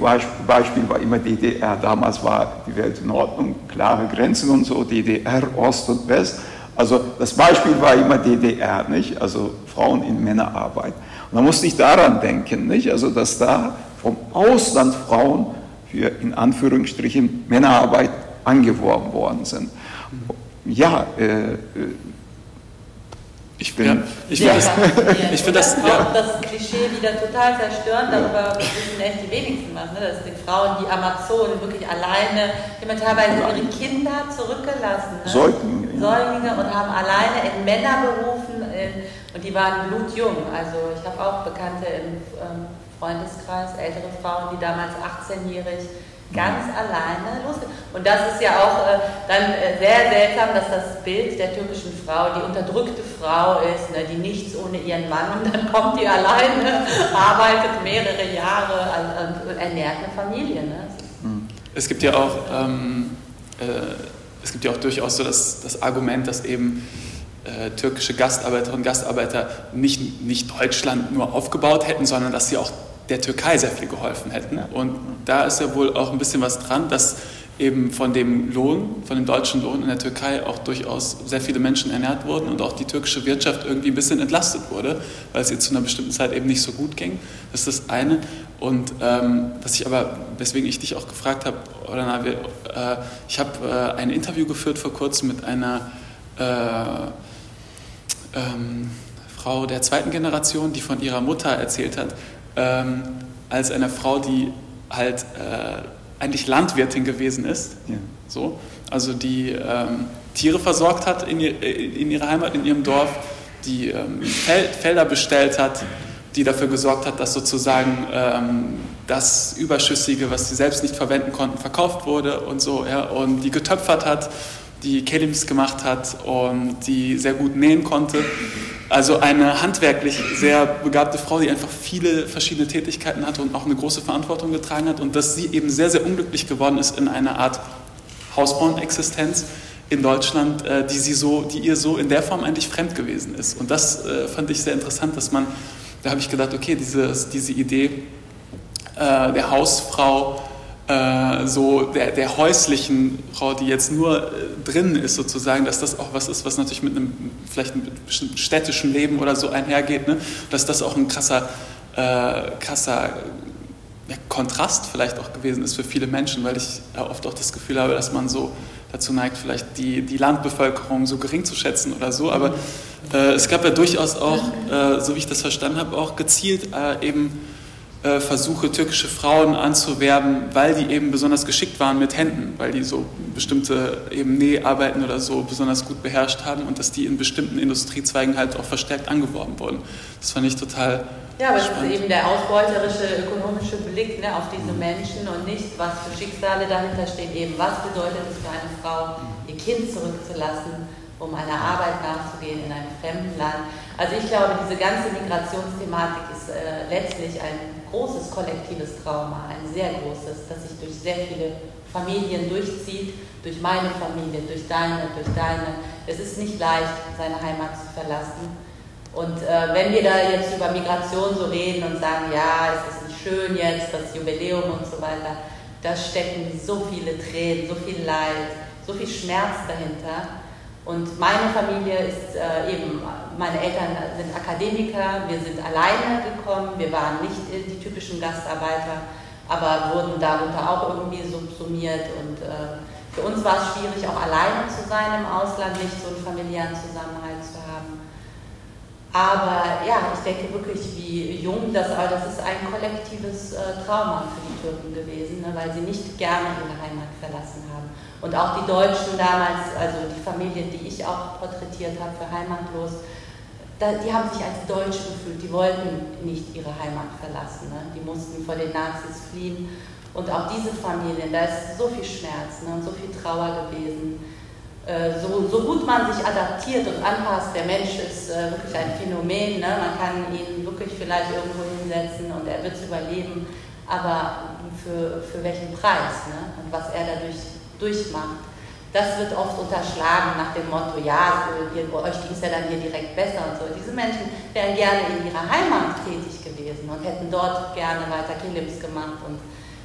Beispiel war immer DDR. Damals war die Welt in Ordnung, klare Grenzen und so, DDR, Ost und West. Also das Beispiel war immer DDR, nicht? Also Frauen in Männerarbeit. Und da musste ich daran denken, nicht? also dass da vom Ausland Frauen für in Anführungsstrichen Männerarbeit angeworben worden sind. Ja, äh, äh ich bin, ja, ich finde das, ich find das, ja. das Klischee wieder total zerstören, darüber wissen echt die wenigsten was, ne? dass die Frauen, die Amazonen wirklich alleine, die haben teilweise ihre Kinder zurückgelassen, ne? Säuglinge, Säuglinge und haben alleine in Männerberufen in und die waren blutjung. Also ich habe auch Bekannte im ähm, Freundeskreis, ältere Frauen, die damals 18-jährig ganz alleine losgehen. Und das ist ja auch äh, dann äh, sehr seltsam, dass das Bild der türkischen Frau die unterdrückte Frau ist, ne, die nichts ohne ihren Mann und dann kommt die alleine, arbeitet mehrere Jahre und ernährt eine Familie. Ne? Mhm. Es gibt ja auch ähm, äh, es gibt ja auch durchaus so das, das Argument, dass eben äh, türkische Gastarbeiterinnen und Gastarbeiter nicht, nicht Deutschland nur aufgebaut hätten, sondern dass sie auch der Türkei sehr viel geholfen hätten. Und da ist ja wohl auch ein bisschen was dran, dass eben von dem Lohn, von dem deutschen Lohn in der Türkei auch durchaus sehr viele Menschen ernährt wurden und auch die türkische Wirtschaft irgendwie ein bisschen entlastet wurde, weil es ihr zu einer bestimmten Zeit eben nicht so gut ging. Das ist das eine. Und ähm, was ich aber, weswegen ich dich auch gefragt habe, Orana, äh, ich habe äh, ein Interview geführt vor kurzem mit einer äh, ähm, Frau der zweiten Generation, die von ihrer Mutter erzählt hat, ähm, als eine Frau, die halt äh, eigentlich Landwirtin gewesen ist. Ja. So, also die ähm, Tiere versorgt hat in, ihr, in, ihrer Heimat, in ihrem Dorf, die ähm, Fel Felder bestellt hat, die dafür gesorgt hat, dass sozusagen ähm, das Überschüssige, was sie selbst nicht verwenden konnten, verkauft wurde und so, ja, und die getöpfert hat die Kelims gemacht hat und die sehr gut nähen konnte. Also eine handwerklich sehr begabte Frau, die einfach viele verschiedene Tätigkeiten hatte und auch eine große Verantwortung getragen hat und dass sie eben sehr, sehr unglücklich geworden ist in einer Art Hausfrauenexistenz in Deutschland, äh, die, sie so, die ihr so in der Form eigentlich fremd gewesen ist. Und das äh, fand ich sehr interessant, dass man, da habe ich gedacht, okay, diese, diese Idee äh, der Hausfrau, äh, so der, der häuslichen Frau, die jetzt nur äh, drin ist sozusagen, dass das auch was ist, was natürlich mit einem vielleicht einem städtischen Leben oder so einhergeht, ne? dass das auch ein krasser, äh, krasser ja, Kontrast vielleicht auch gewesen ist für viele Menschen, weil ich oft auch das Gefühl habe, dass man so dazu neigt, vielleicht die, die Landbevölkerung so gering zu schätzen oder so. Aber äh, es gab ja durchaus auch, äh, so wie ich das verstanden habe, auch gezielt äh, eben äh, Versuche, türkische Frauen anzuwerben, weil die eben besonders geschickt waren mit Händen, weil die so bestimmte eben Näharbeiten oder so besonders gut beherrscht haben und dass die in bestimmten Industriezweigen halt auch verstärkt angeworben wurden. Das fand ich total ja, aber spannend. es ist eben der ausbeuterische ökonomische Blick ne, auf diese Menschen und nicht, was für Schicksale dahinter stehen, eben was bedeutet es für eine Frau, ihr Kind zurückzulassen um einer Arbeit nachzugehen in einem fremden Land. Also ich glaube, diese ganze Migrationsthematik ist äh, letztlich ein großes kollektives Trauma, ein sehr großes, das sich durch sehr viele Familien durchzieht, durch meine Familie, durch deine, durch deine. Es ist nicht leicht, seine Heimat zu verlassen. Und äh, wenn wir da jetzt über Migration so reden und sagen, ja, es ist nicht schön jetzt, das Jubiläum und so weiter, da stecken so viele Tränen, so viel Leid, so viel Schmerz dahinter. Und meine Familie ist äh, eben, meine Eltern sind Akademiker, wir sind alleine gekommen, wir waren nicht die typischen Gastarbeiter, aber wurden darunter auch irgendwie subsumiert. Und äh, für uns war es schwierig, auch alleine zu sein im Ausland, nicht so einen familiären Zusammenhalt zu haben. Aber ja, ich denke wirklich, wie jung das, das ist ein kollektives äh, Trauma für die Türken gewesen, ne, weil sie nicht gerne ihre Heimat verlassen haben. Und auch die Deutschen damals, also die Familien, die ich auch porträtiert habe für Heimatlos, da, die haben sich als Deutsch gefühlt, die wollten nicht ihre Heimat verlassen, ne? die mussten vor den Nazis fliehen. Und auch diese Familien, da ist so viel Schmerz ne? und so viel Trauer gewesen. Äh, so, so, gut man sich adaptiert und anpasst, der Mensch ist äh, wirklich ein Phänomen, ne? man kann ihn wirklich vielleicht irgendwo hinsetzen und er wird es überleben, aber für, für welchen Preis ne? und was er dadurch durchmacht. Das wird oft unterschlagen nach dem Motto, ja, ihr, euch ging es ja dann hier direkt besser und so. Diese Menschen wären gerne in ihrer Heimat tätig gewesen und hätten dort gerne weiter Kilims gemacht und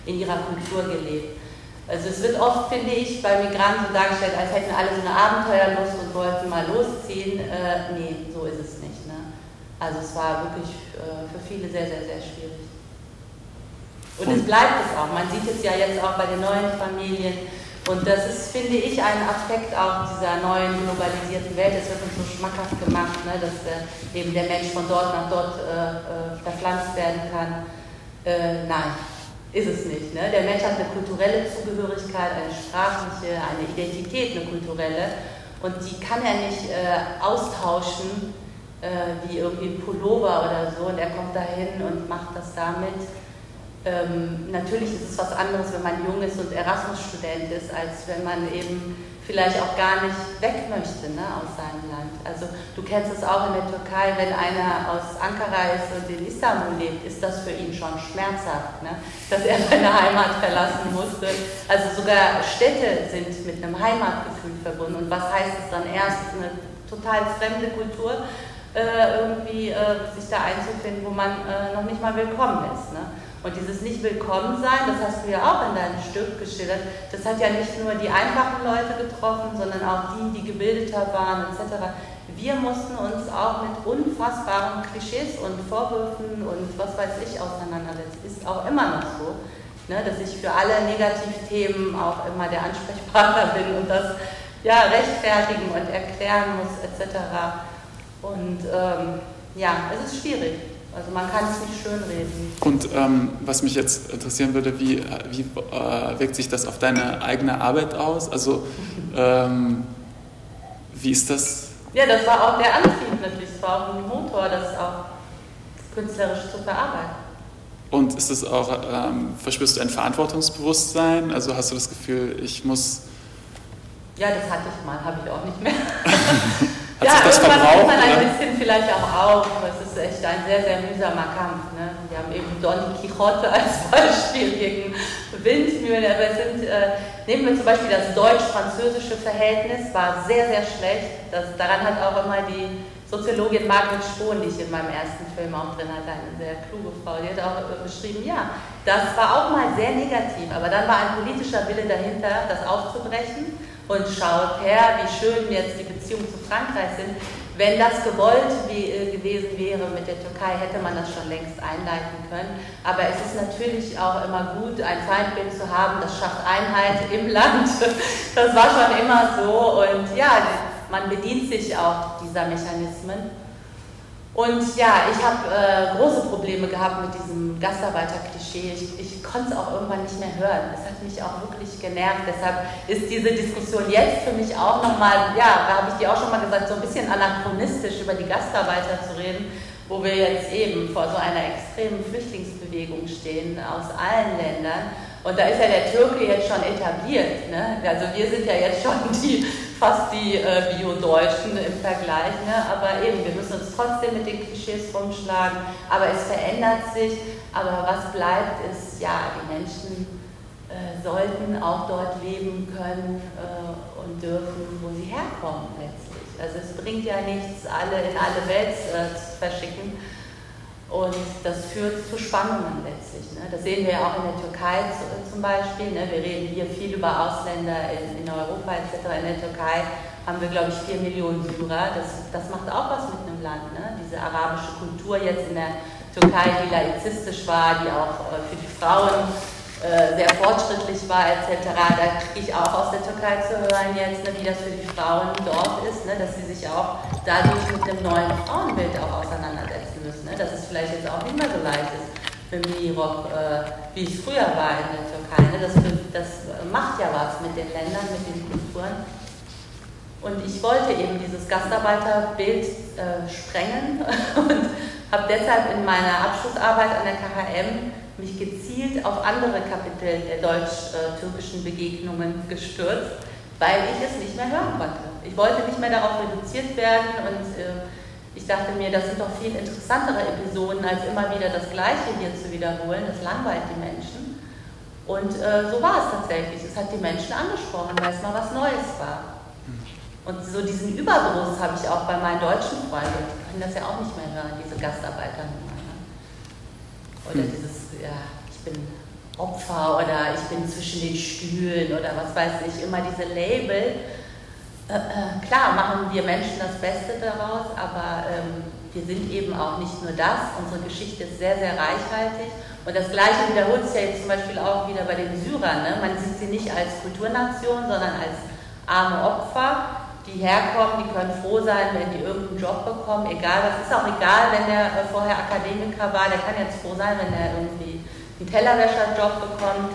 in ihrer Kultur gelebt. Also es wird oft, finde ich, bei Migranten so dargestellt, als hätten alle so eine Abenteuerlust und wollten mal losziehen. Äh, nee, so ist es nicht. Ne? Also es war wirklich äh, für viele sehr, sehr, sehr schwierig. Und, und es bleibt es auch. Man sieht es ja jetzt auch bei den neuen Familien. Und das ist, finde ich, ein Aspekt auch dieser neuen globalisierten Welt. Es wird uns so schmackhaft gemacht, ne, dass äh, eben der Mensch von dort nach dort äh, äh verpflanzt werden kann. Äh, nein, ist es nicht. Ne? Der Mensch hat eine kulturelle Zugehörigkeit, eine sprachliche, eine Identität, eine kulturelle. Und die kann er nicht äh, austauschen äh, wie irgendwie ein Pullover oder so. Und er kommt dahin und macht das damit. Ähm, natürlich ist es was anderes, wenn man jung ist und Erasmus-Student ist, als wenn man eben vielleicht auch gar nicht weg möchte ne, aus seinem Land. Also du kennst es auch in der Türkei, wenn einer aus Ankara ist und in Istanbul lebt, ist das für ihn schon schmerzhaft, ne, dass er seine Heimat verlassen musste. Also sogar Städte sind mit einem Heimatgefühl verbunden. Und was heißt es dann erst, eine total fremde Kultur irgendwie äh, sich da einzufinden, wo man äh, noch nicht mal willkommen ist. Ne? Und dieses Nicht-Willkommen-Sein, das hast du ja auch in deinem Stück geschildert, das hat ja nicht nur die einfachen Leute getroffen, sondern auch die, die gebildeter waren, etc. Wir mussten uns auch mit unfassbaren Klischees und Vorwürfen und was weiß ich auseinandersetzen. Ist auch immer noch so, ne, dass ich für alle Negativthemen auch immer der Ansprechpartner bin und das ja, rechtfertigen und erklären muss, etc. Und ähm, ja, es ist schwierig. Also man kann es nicht schönreden. Und ähm, was mich jetzt interessieren würde, wie, wie äh, wirkt sich das auf deine eigene Arbeit aus? Also ähm, wie ist das? Ja, das war auch der Antrieb natürlich. Es war auch ein Motor, das auch künstlerisch zu verarbeiten. Und ist es auch, ähm, verspürst du ein Verantwortungsbewusstsein? Also hast du das Gefühl, ich muss... Ja, das hatte ich mal, habe ich auch nicht mehr. Hat ja, sich das verbraucht? man ein bisschen vielleicht auch auf. Es ist echt ein sehr, sehr mühsamer Kampf. Ne? Wir haben eben Don Quixote als Beispiel gegen Windmühlen. Aber es sind, äh, nehmen wir zum Beispiel das deutsch-französische Verhältnis, war sehr, sehr schlecht. Das, daran hat auch immer die Soziologin Margret Spohn, die ich in meinem ersten Film auch drin hatte, eine sehr kluge Frau, die hat auch äh, beschrieben, ja, das war auch mal sehr negativ, aber dann war ein politischer Wille dahinter, das aufzubrechen und schaut her, wie schön jetzt die Beziehungen zu Frankreich sind. Wenn das gewollt äh, gewesen wäre mit der Türkei, hätte man das schon längst einleiten können. Aber es ist natürlich auch immer gut, ein Feindbild zu haben, das schafft Einheit im Land. Das war schon immer so und ja, man bedient sich auch dieser Mechanismen. Und ja, ich habe äh, große Probleme gehabt mit diesem Gastarbeiter-Klischee. Ich, ich konnte es auch irgendwann nicht mehr hören. Es hat mich auch wirklich genervt. Deshalb ist diese Diskussion jetzt für mich auch nochmal, ja, da habe ich dir auch schon mal gesagt, so ein bisschen anachronistisch über die Gastarbeiter zu reden, wo wir jetzt eben vor so einer extremen Flüchtlingsbewegung stehen aus allen Ländern Und da ist ja der Türke jetzt schon etabliert. Ne? Also wir sind ja jetzt schon die, fast die äh, Bio-Deutschen im Vergleich. Ne? Aber eben, wir müssen uns trotzdem mit den Klischees rumschlagen. Aber es verändert sich. Aber was bleibt, ist, ja, die Menschen äh, sollten auch dort leben können äh, und dürfen, wo sie herkommen letztlich. Also es bringt ja nichts, alle in alle Welt äh, zu verschicken und das führt zu Spannungen letztlich. Ne? Das sehen wir ja auch in der Türkei zum Beispiel. Ne? Wir reden hier viel über Ausländer in, in Europa etc. In der Türkei haben wir, glaube ich, vier Millionen Syrer. Das, das macht auch was mit einem Land. Ne? Diese arabische Kultur jetzt in der Türkei, die laizistisch war, die auch äh, für die Frauen äh, sehr fortschrittlich war etc. Da kriege ich auch aus der Türkei zu hören jetzt, ne, wie das für die Frauen dort ist, ne, dass sie sich auch dadurch mit dem neuen Frauenbild auch auseinandersetzen? Dass es vielleicht jetzt auch nicht mehr so leicht ist mit Minirock, äh, wie es früher war in der Türkei. Ne? Das, das macht ja was mit den Ländern, mit den Kulturen. Und ich wollte eben dieses Gastarbeiterbild äh, sprengen und habe deshalb in meiner Abschlussarbeit an der KHM mich gezielt auf andere Kapitel der deutsch-türkischen Begegnungen gestürzt, weil ich es nicht mehr hören konnte. Ich wollte nicht mehr darauf reduziert werden und äh, ich dachte mir, das sind doch viel interessantere Episoden, als immer wieder das Gleiche hier zu wiederholen. Das langweilt die Menschen. Und äh, so war es tatsächlich. Es hat die Menschen angesprochen, weil es mal was Neues war. Und so diesen Überdruss habe ich auch bei meinen deutschen Freunden. Die können das ja auch nicht mehr hören, diese Gastarbeiternummer. Ne? Oder hm. dieses, ja, ich bin Opfer oder ich bin zwischen den Stühlen oder was weiß ich, immer diese Label äh, klar machen wir Menschen das Beste daraus, aber ähm, wir sind eben auch nicht nur das. Unsere Geschichte ist sehr, sehr reichhaltig. Und das Gleiche wiederholt sich ja jetzt zum Beispiel auch wieder bei den Syrern. Ne? Man sieht sie nicht als Kulturnation, sondern als arme Opfer, die herkommen, die können froh sein, wenn die irgendeinen Job bekommen. Egal, das ist auch egal, wenn der äh, vorher Akademiker war, der kann jetzt froh sein, wenn er irgendwie einen Tellerwäscherjob bekommt.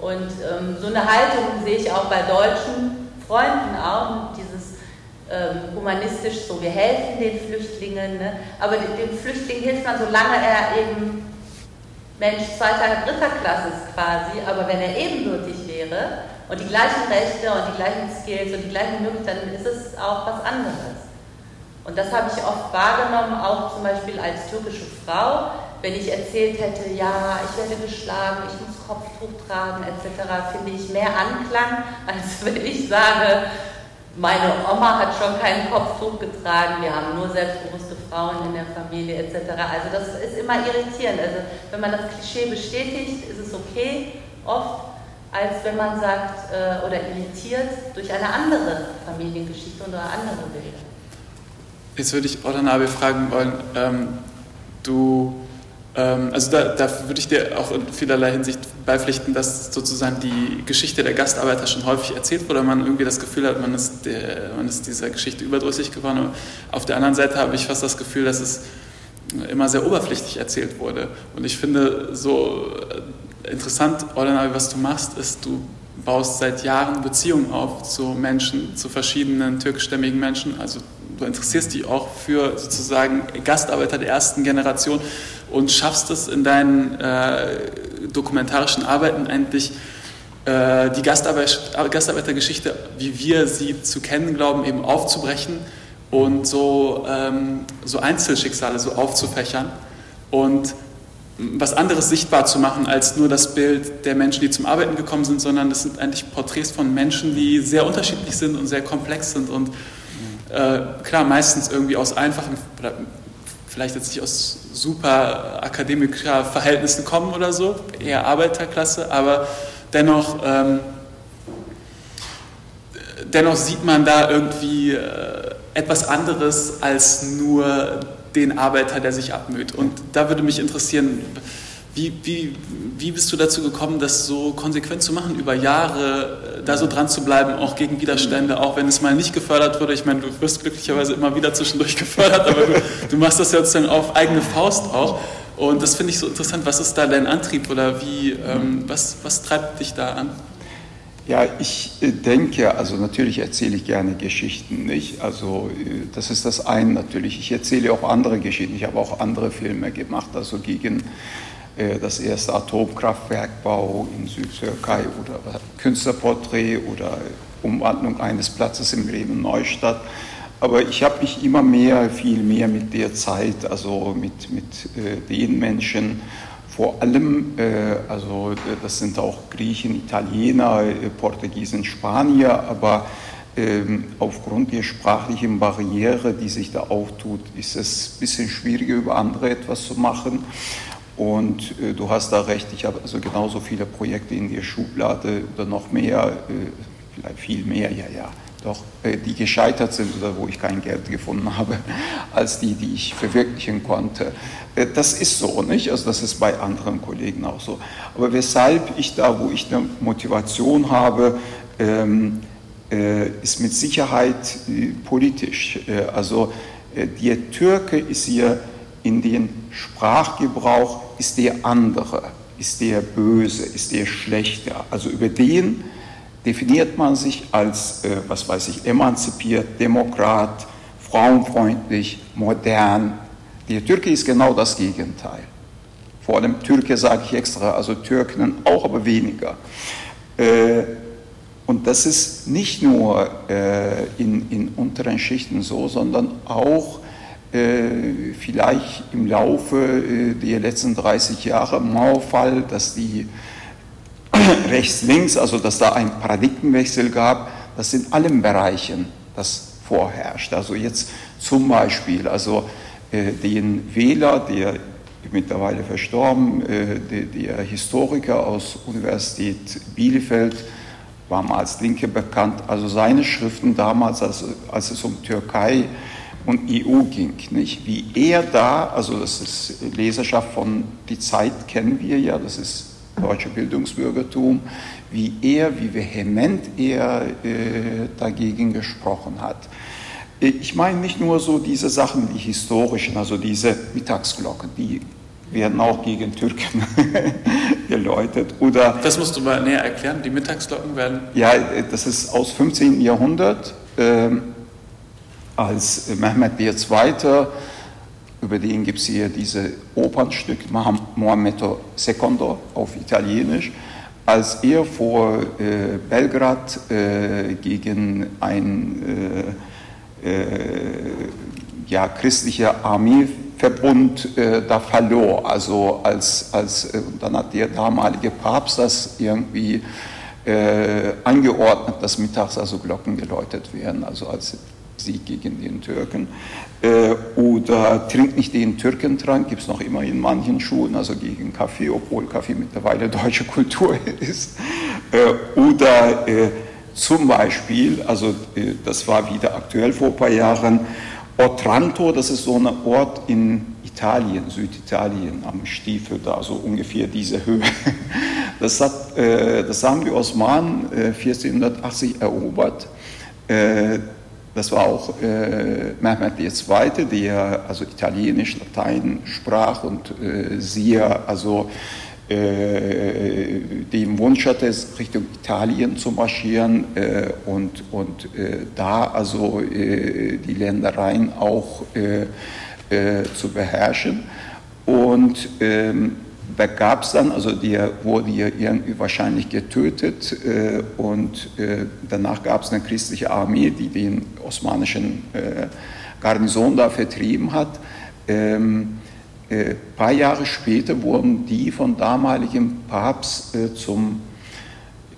Und ähm, so eine Haltung sehe ich auch bei Deutschen, Freunden auch, dieses ähm, humanistisch so, wir helfen den Flüchtlingen, ne? aber dem Flüchtling hilft man, solange er eben Mensch zweiter, dritter Klasse ist quasi, aber wenn er ebenbürtig wäre und die gleichen Rechte und die gleichen Skills und die gleichen Möglichkeiten, dann ist es auch was anderes. Und das habe ich oft wahrgenommen, auch zum Beispiel als türkische Frau, wenn ich erzählt hätte, ja, ich werde geschlagen, ich muss Kopftuch tragen etc., finde ich mehr Anklang, als wenn ich sage, meine Oma hat schon kein Kopftuch getragen, wir haben nur selbstbewusste Frauen in der Familie etc. Also das ist immer irritierend. Also wenn man das Klischee bestätigt, ist es okay, oft, als wenn man sagt äh, oder irritiert durch eine andere Familiengeschichte oder andere Bilder. Jetzt würde ich Ordanabe fragen wollen, ähm, du also da, da, würde ich dir auch in vielerlei Hinsicht beipflichten, dass sozusagen die Geschichte der Gastarbeiter schon häufig erzählt wurde, man irgendwie das Gefühl hat, man ist, der, man ist dieser Geschichte überdrüssig geworden. Auf der anderen Seite habe ich fast das Gefühl, dass es immer sehr oberflächlich erzählt wurde. Und ich finde so interessant, Orlanavi, was du machst, ist, du baust seit Jahren Beziehungen auf zu Menschen, zu verschiedenen türkischstämmigen Menschen. Also du interessierst dich auch für sozusagen Gastarbeiter der ersten Generation und schaffst es in deinen äh, dokumentarischen Arbeiten eigentlich äh, die Gastarbeitergeschichte, wie wir sie zu kennen glauben, eben aufzubrechen und so, ähm, so Einzelschicksale so aufzufächern und was anderes sichtbar zu machen als nur das Bild der Menschen, die zum Arbeiten gekommen sind, sondern das sind eigentlich Porträts von Menschen, die sehr unterschiedlich sind und sehr komplex sind und äh, klar, meistens irgendwie aus einfachen, vielleicht jetzt nicht aus super akademischer Verhältnissen kommen oder so, eher Arbeiterklasse, aber dennoch, ähm, dennoch sieht man da irgendwie äh, etwas anderes als nur den Arbeiter, der sich abmüht. Und da würde mich interessieren, wie, wie, wie bist du dazu gekommen, das so konsequent zu machen, über Jahre äh, da so dran zu bleiben, auch gegen Widerstände, auch wenn es mal nicht gefördert wurde? Ich meine, du wirst glücklicherweise immer wieder zwischendurch gefördert, aber du, du machst das ja sozusagen auf eigene Faust auch. Und das finde ich so interessant. Was ist da dein Antrieb oder wie, ähm, was, was treibt dich da an? Ja, ich äh, denke, also natürlich erzähle ich gerne Geschichten, nicht? Also äh, das ist das eine natürlich. Ich erzähle auch andere Geschichten. Ich habe auch andere Filme gemacht, also gegen das erste Atomkraftwerkbau in Südtürkei oder Künstlerporträt oder Umwandlung eines Platzes im Bremen Neustadt. Aber ich habe mich immer mehr, viel mehr mit der Zeit, also mit, mit äh, den Menschen, vor allem, äh, also das sind auch Griechen, Italiener, äh, Portugiesen, Spanier, aber ähm, aufgrund der sprachlichen Barriere, die sich da auftut, ist es ein bisschen schwieriger, über andere etwas zu machen. Und äh, du hast da recht, ich habe also genauso viele Projekte in der Schublade oder noch mehr, äh, vielleicht viel mehr, ja, ja, doch, äh, die gescheitert sind oder wo ich kein Geld gefunden habe, als die, die ich verwirklichen konnte. Äh, das ist so, nicht? Also das ist bei anderen Kollegen auch so. Aber weshalb ich da, wo ich eine Motivation habe, ähm, äh, ist mit Sicherheit äh, politisch. Also der Türke ist hier in den Sprachgebrauch, ist der andere, ist der böse, ist der schlechter. Also über den definiert man sich als, was weiß ich, emanzipiert, Demokrat, frauenfreundlich, modern. Der Türke ist genau das Gegenteil. Vor allem Türke sage ich extra, also Türken auch, aber weniger. Und das ist nicht nur äh, in, in, unteren Schichten so, sondern auch äh, vielleicht im Laufe äh, der letzten 30 Jahre Mauerfall, dass die rechts-links, also dass da ein Paradigmenwechsel gab, das in allen Bereichen das vorherrscht. Also jetzt zum Beispiel, also äh, den Wähler, der mittlerweile verstorben, äh, der, Historiker aus Universität Bielefeld, war mal als Linke bekannt. Also seine Schriften damals, als, es um Türkei und EU ging, nicht? Wie er da, also das ist Leserschaft von Die Zeit kennen wir ja, das ist deutsche Bildungsbürgertum, wie er, wie vehement er äh, dagegen gesprochen hat. Ich meine nicht nur so diese Sachen, die historischen, also diese Mittagsglocken, die werden auch gegen Türken geläutet. Oder, das musst du mal näher erklären, die Mittagsglocken werden? Ja, das ist aus 15. Jahrhundert, äh, als Mehmed II., über den gibt es hier diese Opernstück, Mohammed II auf Italienisch, als er vor äh, Belgrad äh, gegen ein äh, äh, ja, christliche Armee Verbund äh, da verlor. Also als, als, dann hat der damalige Papst das irgendwie äh, angeordnet, dass mittags also Glocken geläutet werden, also als Sieg gegen den Türken. Äh, oder trinkt nicht den Türkentrank, gibt es noch immer in manchen Schulen, also gegen Kaffee, obwohl Kaffee mittlerweile deutsche Kultur ist. Äh, oder äh, zum Beispiel, also das war wieder aktuell vor ein paar Jahren, Otranto, das ist so ein Ort in Italien, Süditalien, am Stiefel, da so ungefähr diese Höhe. Das, hat, äh, das haben die Osmanen äh, 1480 erobert. Das war auch äh, Mehmed II., der also Italienisch, Latein sprach und äh, sehr, also äh, dem Wunsch hatte, Richtung Italien zu marschieren äh, und, und äh, da also äh, die Ländereien auch äh, zu beherrschen. Und ähm, da gab es dann, also der wurde irgendwie wahrscheinlich getötet und danach gab es eine christliche Armee, die den osmanischen Garnison da vertrieben hat. Ähm, ein äh, paar Jahre später wurden die von damaligem Papst äh, zum,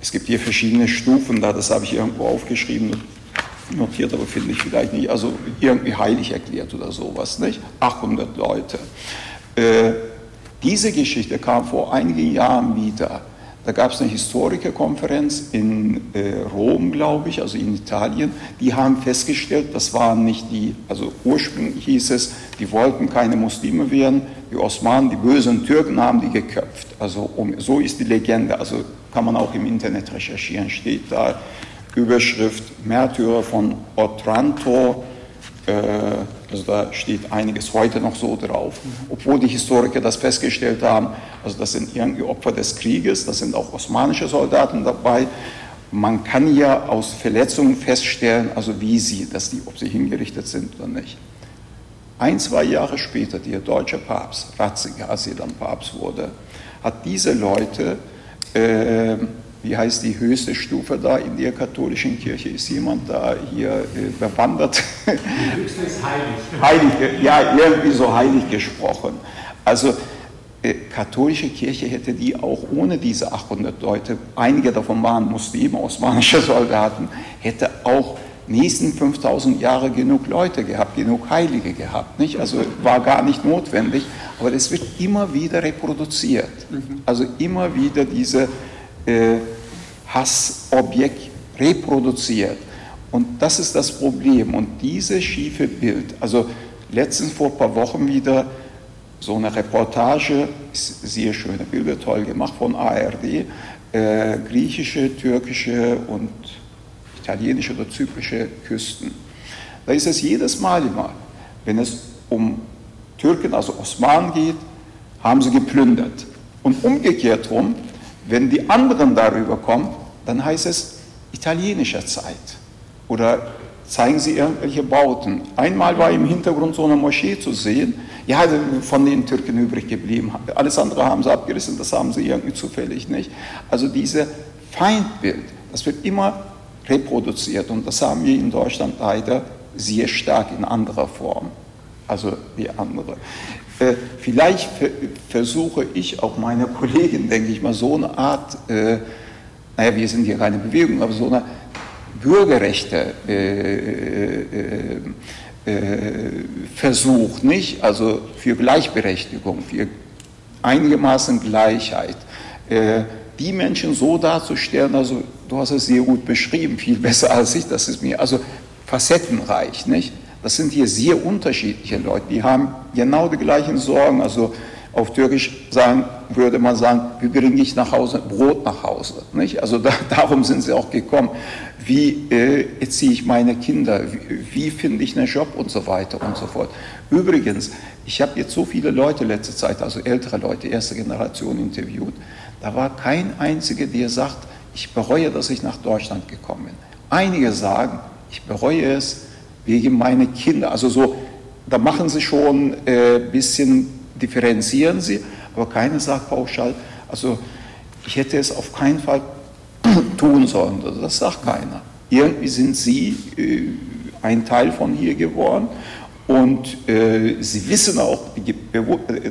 es gibt hier verschiedene Stufen, da das habe ich irgendwo aufgeschrieben, notiert, aber finde ich vielleicht nicht, also irgendwie heilig erklärt oder sowas, nicht? 800 Leute. Äh, diese Geschichte kam vor einigen Jahren wieder. Da gab es eine Historikerkonferenz in äh, Rom, glaube ich, also in Italien. Die haben festgestellt, das waren nicht die, also ursprünglich hieß es, die wollten keine Muslime werden. Die Osmanen, die bösen Türken haben die geköpft. Also um, so ist die Legende. Also kann man auch im Internet recherchieren. Steht da Überschrift Märtyrer von Otranto also da steht einiges heute noch so drauf, obwohl die Historiker das festgestellt haben, also das sind irgendwie Opfer des Krieges, das sind auch osmanische Soldaten dabei. Man kann ja aus Verletzungen feststellen, also wie sie, dass die, ob sie hingerichtet sind oder nicht. ein, zwei Jahre später, der deutsche Papst, Ratzinger, als er dann Papst wurde, hat diese Leute, äh, wie heißt die höchste Stufe da in der katholischen Kirche? Ist jemand da hier äh, bewandert? Die höchste ist heilig. Heilig, ja, irgendwie so heilig gesprochen. Also äh, katholische Kirche hätte die auch ohne diese 800 Leute, einige davon waren Muslime, osmanische Soldaten, hätte auch nächsten 5000 Jahre genug Leute gehabt, genug Heilige gehabt. Nicht? Also war gar nicht notwendig, aber es wird immer wieder reproduziert. Also immer wieder diese äh, Hassobjekt reproduziert. Und das ist das Problem. Und dieses schiefe Bild, also letztens vor ein paar Wochen wieder so eine Reportage, sehr schöne Bilder, toll gemacht von ARD, äh, griechische, türkische und italienische oder zyprische Küsten. Da ist es jedes Mal immer, wenn es um Türken, also Osmanen geht, haben sie geplündert. Und umgekehrt rum, wenn die anderen darüber kommen, dann heißt es italienischer Zeit. Oder zeigen sie irgendwelche Bauten. Einmal war im Hintergrund so eine Moschee zu sehen, ja, von den Türken übrig geblieben. Alles andere haben sie abgerissen, das haben sie irgendwie zufällig nicht. Also diese Feindbild, das wird immer reproduziert und das haben wir in Deutschland leider sehr stark in anderer Form. Also die andere. Äh, vielleicht versuche ich auch meiner Kollegin, denke ich mal, so eine Art, äh, naja, wir sind hier keine Bewegung, aber so eine Bürgerrechte äh, äh, Versuch, nicht? Also für Gleichberechtigung, für einigermaßen Gleichheit. Die Menschen so darzustellen, also du hast es sehr gut beschrieben, viel besser als ich, das ist mir, also facettenreich, nicht? Das sind hier sehr unterschiedliche Leute, die haben genau die gleichen Sorgen, also auf Türkisch sagen, würde man sagen, wie bringe ich nach Hause Brot nach Hause? Nicht? Also da, darum sind sie auch gekommen. Wie äh, erziehe ich meine Kinder? Wie, wie finde ich einen Job und so weiter und so fort. Übrigens, ich habe jetzt so viele Leute letzte Zeit, also ältere Leute, erste Generation interviewt. Da war kein einziger, der sagt, ich bereue, dass ich nach Deutschland gekommen bin. Einige sagen, ich bereue es wegen meiner Kinder. Also so, da machen sie schon ein äh, bisschen differenzieren sie, aber keiner sagt pauschal, also ich hätte es auf keinen Fall tun sollen. Also das sagt keiner. Irgendwie sind sie äh, ein Teil von hier geworden und äh, sie wissen auch,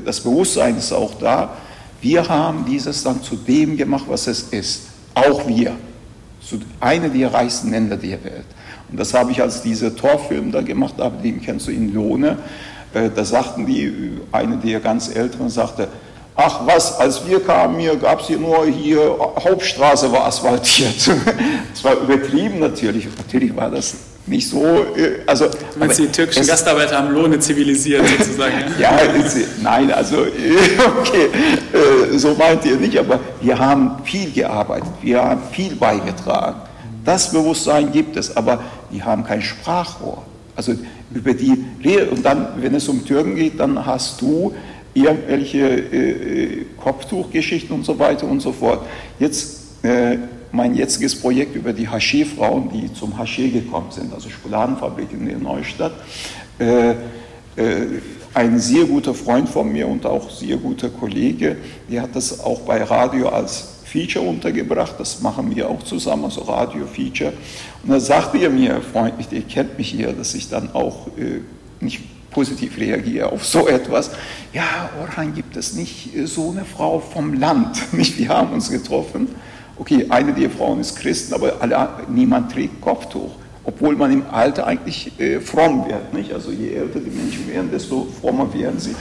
das Bewusstsein ist auch da, wir haben dieses dann zu dem gemacht, was es ist. Auch wir. Zu einer der reichsten Länder der Welt. Und das habe ich als dieser Torfilm da gemacht habe, den kennst du in Lohne. Äh, da sagten die, eine der ganz Älteren sagte, ach was, als wir kamen hier, gab es hier nur hier, Hauptstraße war asphaltiert. Das war übertrieben natürlich, natürlich war das nicht so. Äh, also, du meinst, die türkischen Gastarbeiter haben Lohne zivilisiert sozusagen? ja, nein, also okay, äh, so meint ihr nicht, aber wir haben viel gearbeitet, wir haben viel beigetragen. Das Bewusstsein gibt es, aber wir haben kein Sprachrohr. Also über die Lehre. Und dann, wenn es um Türken geht, dann hast du irgendwelche äh, Kopftuchgeschichten und so weiter und so fort. Jetzt äh, mein jetziges Projekt über die Haché-Frauen, die zum Haché gekommen sind, also Schokoladenfabrik in der Neustadt. Äh, äh, ein sehr guter Freund von mir und auch sehr guter Kollege, der hat das auch bei Radio als Feature untergebracht, das machen wir auch zusammen, also Radio-Feature. Und da sagte er mir freundlich, ihr kennt mich hier, dass ich dann auch äh, nicht positiv reagiere auf so etwas. Ja, Orhan, gibt es nicht äh, so eine Frau vom Land? Nicht? Wir haben uns getroffen. Okay, eine der Frauen ist Christen, aber alle, niemand trägt Kopftuch. Obwohl man im Alter eigentlich äh, fromm wird. Nicht? Also je älter die Menschen werden, desto frommer werden sie.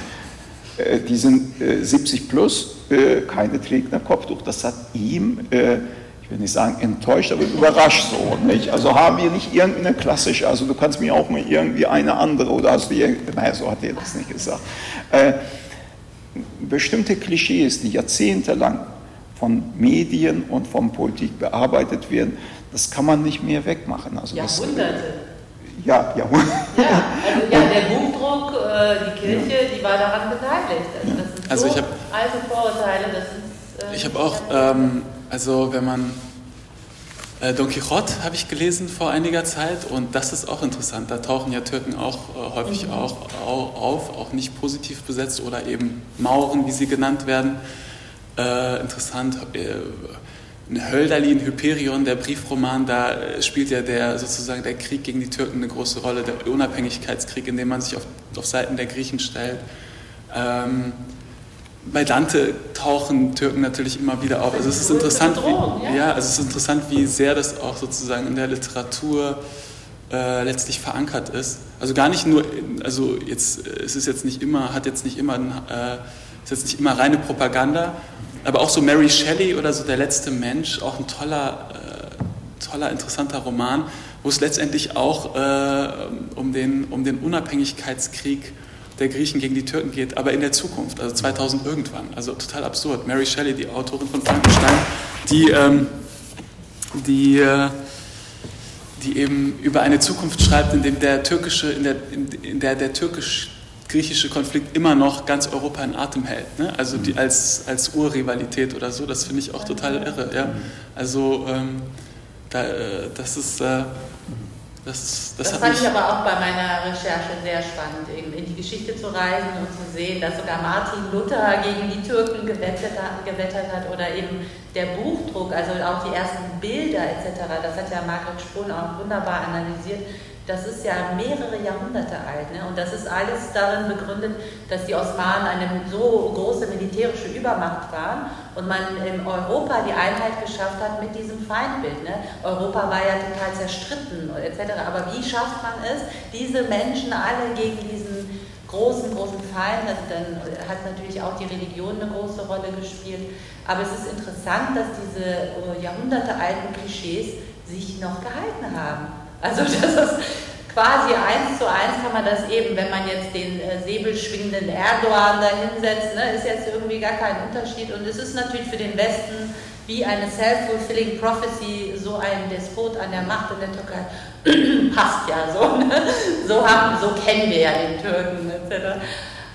Äh, die sind 70 äh, plus, äh, keine trägt ein Kopftuch. Das hat ihm, ich will nicht sagen enttäuscht, aber überrascht so. Nicht? Also haben wir nicht irgendeine klassische, also du kannst mir auch mal irgendwie eine andere oder hast du, nein, so hat er das nicht gesagt. Bestimmte Klischees, die jahrzehntelang von Medien und von Politik bearbeitet werden, das kann man nicht mehr wegmachen. Also Jahrhunderte. Das, ja, ja. ja, also Buchdruck, äh, die Kirche, ja. die war daran beteiligt. Also das sind also so ich hab, alte Vorurteile. Das ist, äh, ich habe auch, ähm, also wenn man Äh, Don Quixote habe ich gelesen vor einiger Zeit und das ist auch interessant. Da tauchen ja Türken auch äh, häufig mhm. auch, auch, auf, auch nicht positiv besetzt oder eben Mauren, wie sie genannt werden. Äh, interessant. Äh, Hölderlin, Hyperion, der Briefroman, da äh, spielt ja der sozusagen der Krieg gegen die Türken eine große Rolle, der Unabhängigkeitskrieg, in dem man sich auf, auf Seiten der Griechen stellt. Ähm, bei Dante tauchen Türken natürlich immer wieder auf. Also es ist interessant, wie, ja, also es ist interessant, wie sehr das auch sozusagen in der Literatur äh, letztlich verankert ist. Also gar nicht nur, also jetzt es ist jetzt nicht immer, hat jetzt nicht immer, äh, ist jetzt nicht immer reine Propaganda, aber auch so Mary Shelley oder so Der letzte Mensch, auch ein toller, äh, toller, interessanter Roman, wo es letztendlich auch äh, um, den, um den Unabhängigkeitskrieg der Griechen gegen die Türken geht, aber in der Zukunft, also 2000 irgendwann. Also total absurd. Mary Shelley, die Autorin von Frankenstein, die, ähm, die, äh, die eben über eine Zukunft schreibt, in dem der türkische, in der, in, in der, der türkisch-griechische Konflikt immer noch ganz Europa in Atem hält. Ne? Also die als, als Urrivalität oder so, das finde ich auch total irre. Ja? Also ähm, da, äh, das ist... Äh, das, das, das fand ich aber auch bei meiner Recherche sehr spannend, eben in die Geschichte zu reisen und zu sehen, dass sogar Martin Luther gegen die Türken gewettet hat, gewettert hat oder eben der Buchdruck, also auch die ersten Bilder etc. Das hat ja Margret Spohn auch wunderbar analysiert das ist ja mehrere Jahrhunderte alt. Ne? Und das ist alles darin begründet, dass die Osmanen eine so große militärische Übermacht waren und man in Europa die Einheit geschafft hat mit diesem Feindbild. Ne? Europa war ja total zerstritten etc. Aber wie schafft man es, diese Menschen alle gegen diesen großen, großen Feind, also dann hat natürlich auch die Religion eine große Rolle gespielt. Aber es ist interessant, dass diese äh, jahrhundertealten Klischees sich noch gehalten haben. Also das ist quasi eins zu eins kann man das eben, wenn man jetzt den äh, säbelschwingenden Erdogan da hinsetzt, ne, ist jetzt irgendwie gar kein Unterschied. Und es ist natürlich für den Westen wie eine self-fulfilling prophecy, so ein Despot an der Macht in der Türkei, passt ja so. Ne? So, haben, so kennen wir ja den Türken etc.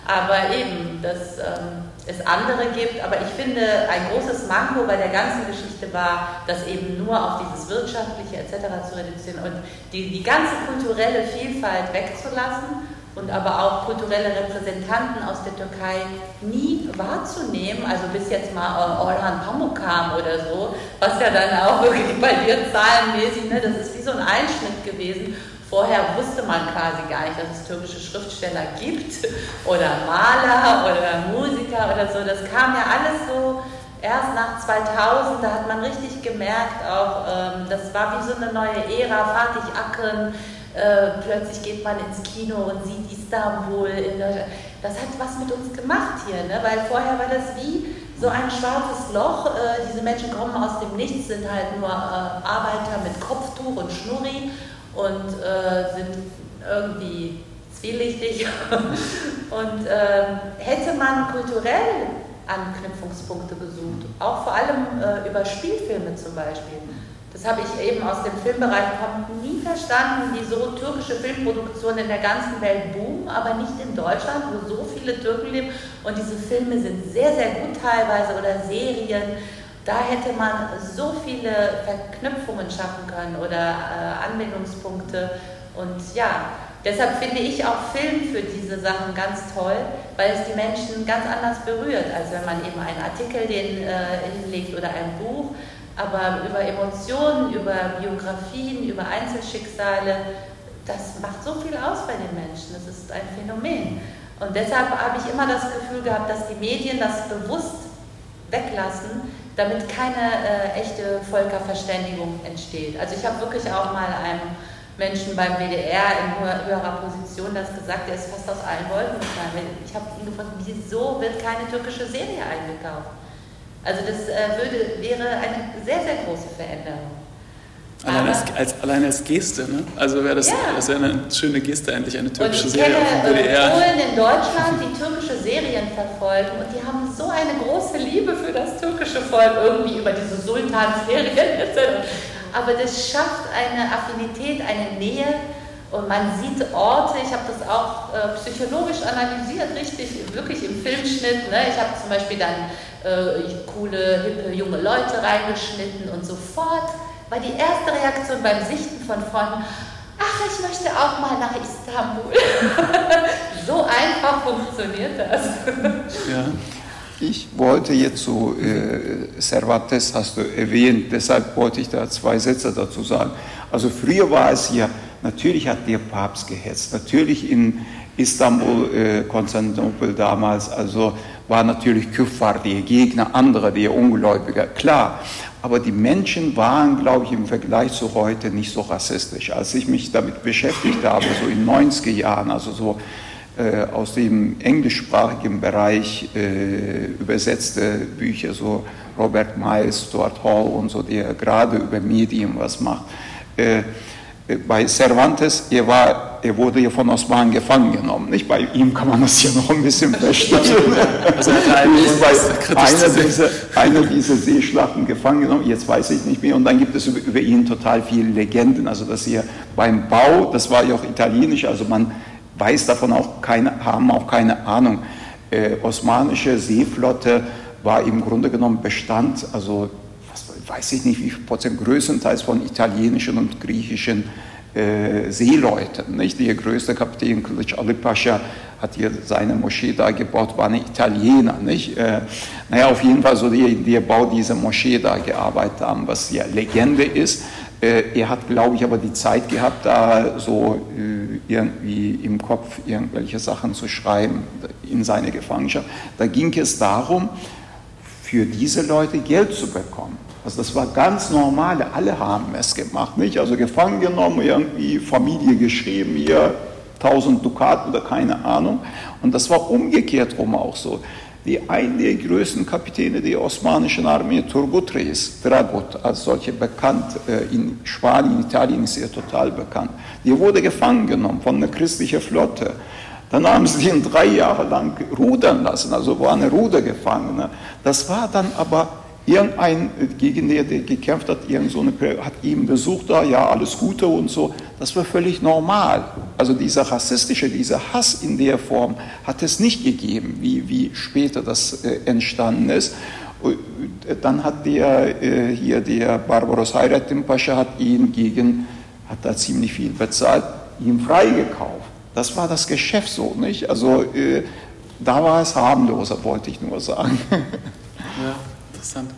Aber eben, das... Ähm, es andere gibt. Aber ich finde, ein großes Manko bei der ganzen Geschichte war, das eben nur auf dieses Wirtschaftliche etc. zu reduzieren und die, die ganze kulturelle Vielfalt wegzulassen und aber auch kulturelle Repräsentanten aus der Türkei nie wahrzunehmen, also bis jetzt mal Orhan Pamuk kam oder so, was ja dann auch wirklich bei dir zahlenmäßig, ne, das ist wie so ein Einschnitt gewesen Vorher wusste man quasi gar nicht, dass es türkische Schriftsteller gibt oder Maler oder Musiker oder so. Das kam ja alles so erst nach 2000, da hat man richtig gemerkt, auch ähm, das war wie so eine neue Ära, Fatih Akın, äh, plötzlich geht man ins Kino und sieht Istanbul. das hat was mit uns gemacht hier, ne? weil vorher war das wie so ein schwarzes Loch. Äh, diese Menschen kommen aus dem Nichts, sind halt nur äh, Arbeiter mit Kopftuch und Schnurri und äh, sind irgendwie zwielichtig. und äh, hätte man kulturell Anknüpfungspunkte gesucht, auch vor allem äh, über Spielfilme zum Beispiel. Das habe ich eben aus dem Filmbereich kommt nie verstanden, wieso türkische Filmproduktionen in der ganzen Welt boomen, aber nicht in Deutschland, wo so viele Türken leben. Und diese Filme sind sehr, sehr gut teilweise oder Serien. Da hätte man so viele Verknüpfungen schaffen können oder äh, Anwendungspunkte. Und ja, deshalb finde ich auch Film für diese Sachen ganz toll, weil es die Menschen ganz anders berührt, als wenn man eben einen Artikel den, äh, hinlegt oder ein Buch. Aber über Emotionen, über Biografien, über Einzelschicksale, das macht so viel aus bei den Menschen. Das ist ein Phänomen. Und deshalb habe ich immer das Gefühl gehabt, dass die Medien das bewusst weglassen, damit keine äh, echte Völkerverständigung entsteht. Also ich habe wirklich auch mal einem Menschen beim WDR in höherer Position das gesagt, der ist fast aus allen Wolken gefallen. Ich habe ihn gefragt, wieso wird keine türkische Serie eingekauft? Also das äh, würde, wäre eine sehr, sehr große Veränderung. Allein als, als, allein als Geste, ne? Also wäre das, ja. das wäre eine schöne Geste, endlich eine türkische Serie auf dem WDR. Polen in Deutschland, die türkische Serien verfolgen und die haben so eine große Liebe für das türkische Volk, irgendwie über diese Sultan-Serien etc. Aber das schafft eine Affinität, eine Nähe und man sieht Orte, ich habe das auch äh, psychologisch analysiert, richtig, wirklich im Filmschnitt. Ne? Ich habe zum Beispiel dann äh, coole, hippe, junge Leute reingeschnitten und sofort war die erste Reaktion beim Sichten von Freunden, ach, ich möchte auch mal nach Istanbul. so einfach funktioniert das. Ja. Ich wollte jetzt so, äh, Cervantes hast du erwähnt, deshalb wollte ich da zwei Sätze dazu sagen. Also früher war es hier, natürlich hat der Papst gehetzt, natürlich in Istanbul, äh, Konstantinopel damals, also war natürlich Küffar, der Gegner, andere, der Ungläubiger, klar. Aber die Menschen waren, glaube ich, im Vergleich zu heute nicht so rassistisch. Als ich mich damit beschäftigt habe, so in 90er Jahren, also so äh, aus dem englischsprachigen Bereich äh, übersetzte Bücher, so Robert Miles, Stuart Hall und so, der gerade über Medien was macht. Äh, bei Cervantes, er, war, er wurde ja von Osman gefangen genommen. Nicht bei ihm kann man das ja noch ein bisschen verstehen. Also bei einer dieser, einer dieser Seeschlachten gefangen genommen, jetzt weiß ich nicht mehr. Und dann gibt es über, über ihn total viele Legenden. Also dass er beim Bau, das war ja auch italienisch, also man weiß davon auch keine, haben auch keine Ahnung. Äh, osmanische Seeflotte war im Grunde genommen Bestand, also weiß ich nicht, wie viel Prozent, größtenteils von italienischen und griechischen äh, Seeleuten. Nicht? Der größte Kapitän, Kılıç Ali Pascha, hat hier seine Moschee da gebaut, war ein Italiener. Nicht? Äh, naja, auf jeden Fall so die, der Bau dieser Moschee da gearbeitet haben, was ja Legende ist. Äh, er hat, glaube ich, aber die Zeit gehabt, da so äh, irgendwie im Kopf irgendwelche Sachen zu schreiben in seine Gefangenschaft. Da ging es darum, für diese Leute Geld zu bekommen. Also das war ganz normal, alle haben es gemacht, nicht? Also gefangen genommen, irgendwie Familie geschrieben, hier 1000 Dukaten oder keine Ahnung. Und das war umgekehrt rum auch so. Die ein der größten Kapitäne der osmanischen Armee, Turgut Reis, Dragut, als solche bekannt, äh, in Spanien, Italien ist er total bekannt, der wurde gefangen genommen von einer christlichen Flotte. Dann haben sie ihn drei Jahre lang rudern lassen, also war eine Rudergefangene. Das war dann aber Irgendein, gegen der, der gekämpft hat, irgend so eine, hat ihn besucht, da, ja, alles Gute und so. Das war völlig normal. Also dieser rassistische, dieser Hass in der Form hat es nicht gegeben, wie, wie später das äh, entstanden ist. Äh, dann hat der, äh, hier der Barbaros Hayrettin Pascha hat ihn gegen, hat da ziemlich viel bezahlt, ihn freigekauft. Das war das Geschäft so, nicht? Also äh, da war es harmloser, wollte ich nur sagen. Ja interessant.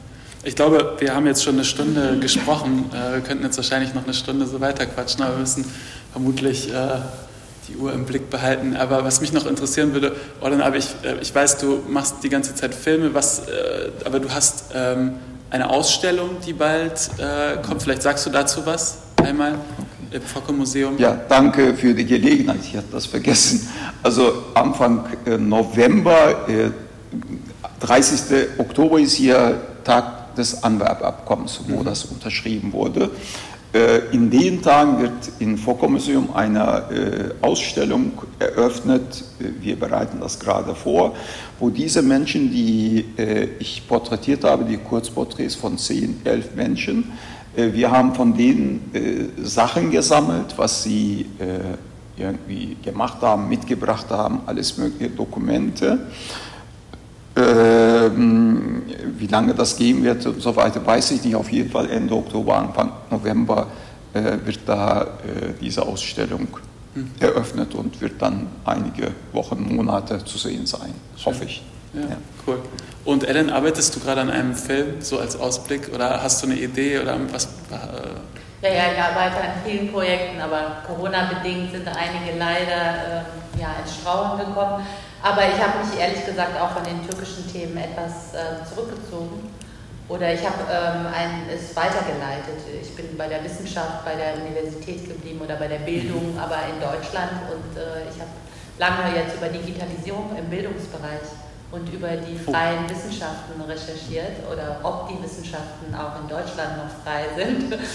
Ich glaube, wir haben jetzt schon eine Stunde gesprochen. Äh, wir könnten jetzt wahrscheinlich noch eine Stunde so weiterquatschen, aber wir müssen vermutlich äh, die Uhr im Blick behalten. Aber was mich noch interessieren würde, Orlan, aber ich, äh, ich weiß, du machst die ganze Zeit Filme, was, aber du hast ähm, eine Ausstellung, die bald kommt. Vielleicht sagst du dazu was einmal im Focke Museum. Ja, danke für die Gelegenheit. Ich hatte das vergessen. Also Anfang November 30. Oktober ist hier Tag des Anwerbabkommens, wo mhm. das unterschrieben wurde. Äh, in den Tagen wird im Vorkommuseum eine äh, Ausstellung eröffnet, wir bereiten das gerade vor, wo diese Menschen, die äh, ich porträtiert habe, die Kurzporträts von zehn, elf Menschen, wir haben von denen Sachen gesammelt, was sie irgendwie gemacht haben, mitgebracht haben, alles mögliche Dokumente. Ähm, wie lange das gehen wird und so weiter, weiß ich nicht. Auf jeden Fall Ende Oktober, Anfang November äh, wird da äh, diese Ausstellung hm. eröffnet und wird dann einige Wochen, Monate zu sehen sein, Schön. hoffe ich. Ja, ja, cool. Und Ellen, arbeitest du gerade an einem Film, so als Ausblick, oder hast du eine Idee oder was? Äh ja, ja, ich arbeite an vielen Projekten, aber Corona-bedingt sind einige leider äh, ja, ins Strauchen gekommen. Aber ich habe mich ehrlich gesagt auch von den türkischen Themen etwas äh, zurückgezogen. Oder ich habe ähm, es weitergeleitet. Ich bin bei der Wissenschaft, bei der Universität geblieben oder bei der Bildung, aber in Deutschland. Und äh, ich habe lange jetzt über Digitalisierung im Bildungsbereich und über die freien Wissenschaften recherchiert oder ob die Wissenschaften auch in Deutschland noch frei sind.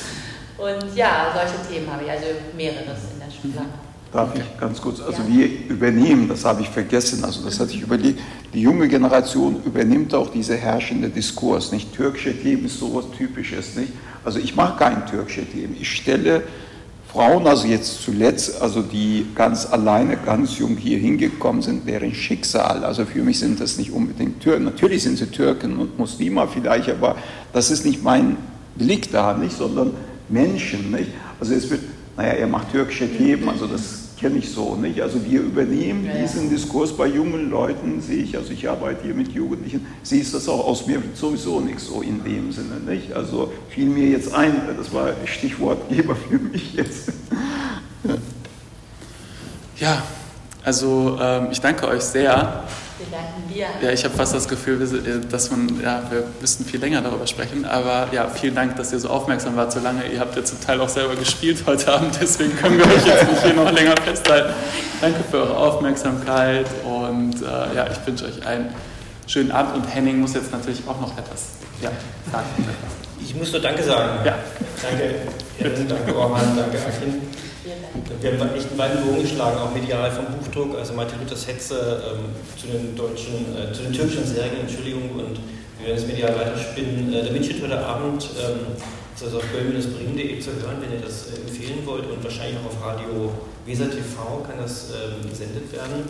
Und ja, solche Themen habe ich, also mehreres in der Schule. Darf ich ganz kurz? Also wir übernehmen, das habe ich vergessen, also das hatte ich überlegt, die junge Generation übernimmt auch diese herrschende Diskurs. Nicht türkische Themen ist sowas Typisches, nicht? Also ich mache kein türkische Themen. Ich stelle Frauen, also jetzt zuletzt, also die ganz alleine, ganz jung hier hingekommen sind, deren Schicksal, also für mich sind das nicht unbedingt Türken. Natürlich sind sie Türken und Muslime vielleicht, aber das ist nicht mein Blick da, nicht, sondern Menschen. Nicht? Also es wird, naja, er macht türkische Themen, also das kenne ich so nicht. Also wir übernehmen ja, diesen Diskurs bei jungen Leuten, sehe ich, also ich arbeite hier mit Jugendlichen, siehst das auch aus mir sowieso nichts so in dem Sinne, nicht? Also fiel mir jetzt ein, das war Stichwortgeber für mich jetzt. Ja, also ähm, ich danke euch sehr. Wir danken dir. Ja, ich habe fast das Gefühl, dass man, ja, wir müssten viel länger darüber sprechen. Aber ja, vielen Dank, dass ihr so aufmerksam wart so lange. Ihr habt ja zum Teil auch selber gespielt heute Abend, deswegen können wir euch jetzt nicht hier noch länger festhalten. Danke für eure Aufmerksamkeit und äh, ja, ich wünsche euch einen schönen Abend. Und Henning muss jetzt natürlich auch noch etwas ja, sagen. Ich muss nur Danke sagen. Ja. Danke, danke Orhan, danke Akin. Wir haben echt einen weiten Bogen geschlagen, auch medial vom Buchdruck, also Martin Luthers Hetze ähm, zu den deutschen, äh, zu den türkischen Serien, Entschuldigung, und wir werden das medial weiterspinnen. Äh, der Mitschnitt heute Abend ähm, ist also auf böhm-bringen.de zu hören, wenn ihr das äh, empfehlen wollt, und wahrscheinlich auch auf Radio Weser TV kann das ähm, gesendet werden.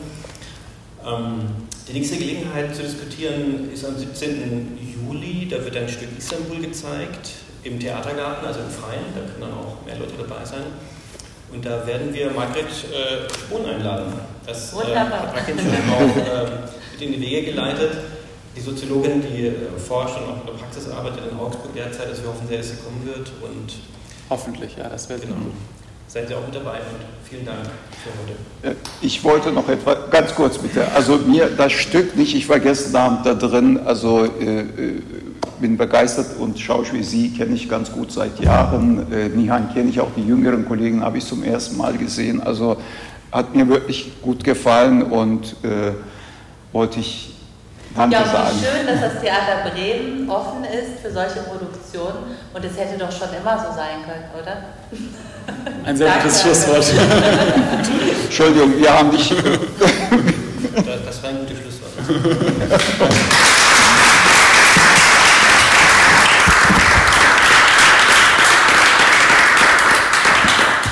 Ähm, die nächste Gelegenheit zu diskutieren ist am 17. Juli, da wird ein Stück Istanbul gezeigt, im Theatergarten, also im Freien, da können dann auch mehr Leute dabei sein. Und da werden wir Margret äh, Spohn einladen. Das äh, hat Margret schon auch äh, mit in die Wege geleitet. Die Soziologin, die äh, forscht und auch in der Praxis arbeitet in Augsburg derzeit, dass wir hoffen sehr, dass sie kommen wird. Und Hoffentlich, ja, das wäre genau. gut. Seid ihr auch mit dabei und vielen Dank für heute. Ich wollte noch etwas, ganz kurz bitte, also mir das Stück nicht, ich war gestern Abend da drin, also äh, äh bin begeistert und Schauspiel Sie kenne ich ganz gut seit Jahren. Äh, Nihan kenne ich auch, die jüngeren Kollegen habe ich zum ersten Mal gesehen. Also hat mir wirklich gut gefallen und äh, wollte ich Danke ja, sagen. schön, dass das Theater Bremen offen ist für solche Produktionen und es hätte doch schon immer so sein können, oder? Ein sehr gutes Schlusswort. Entschuldigung, wir haben dich. das war ein gutes Schlusswort.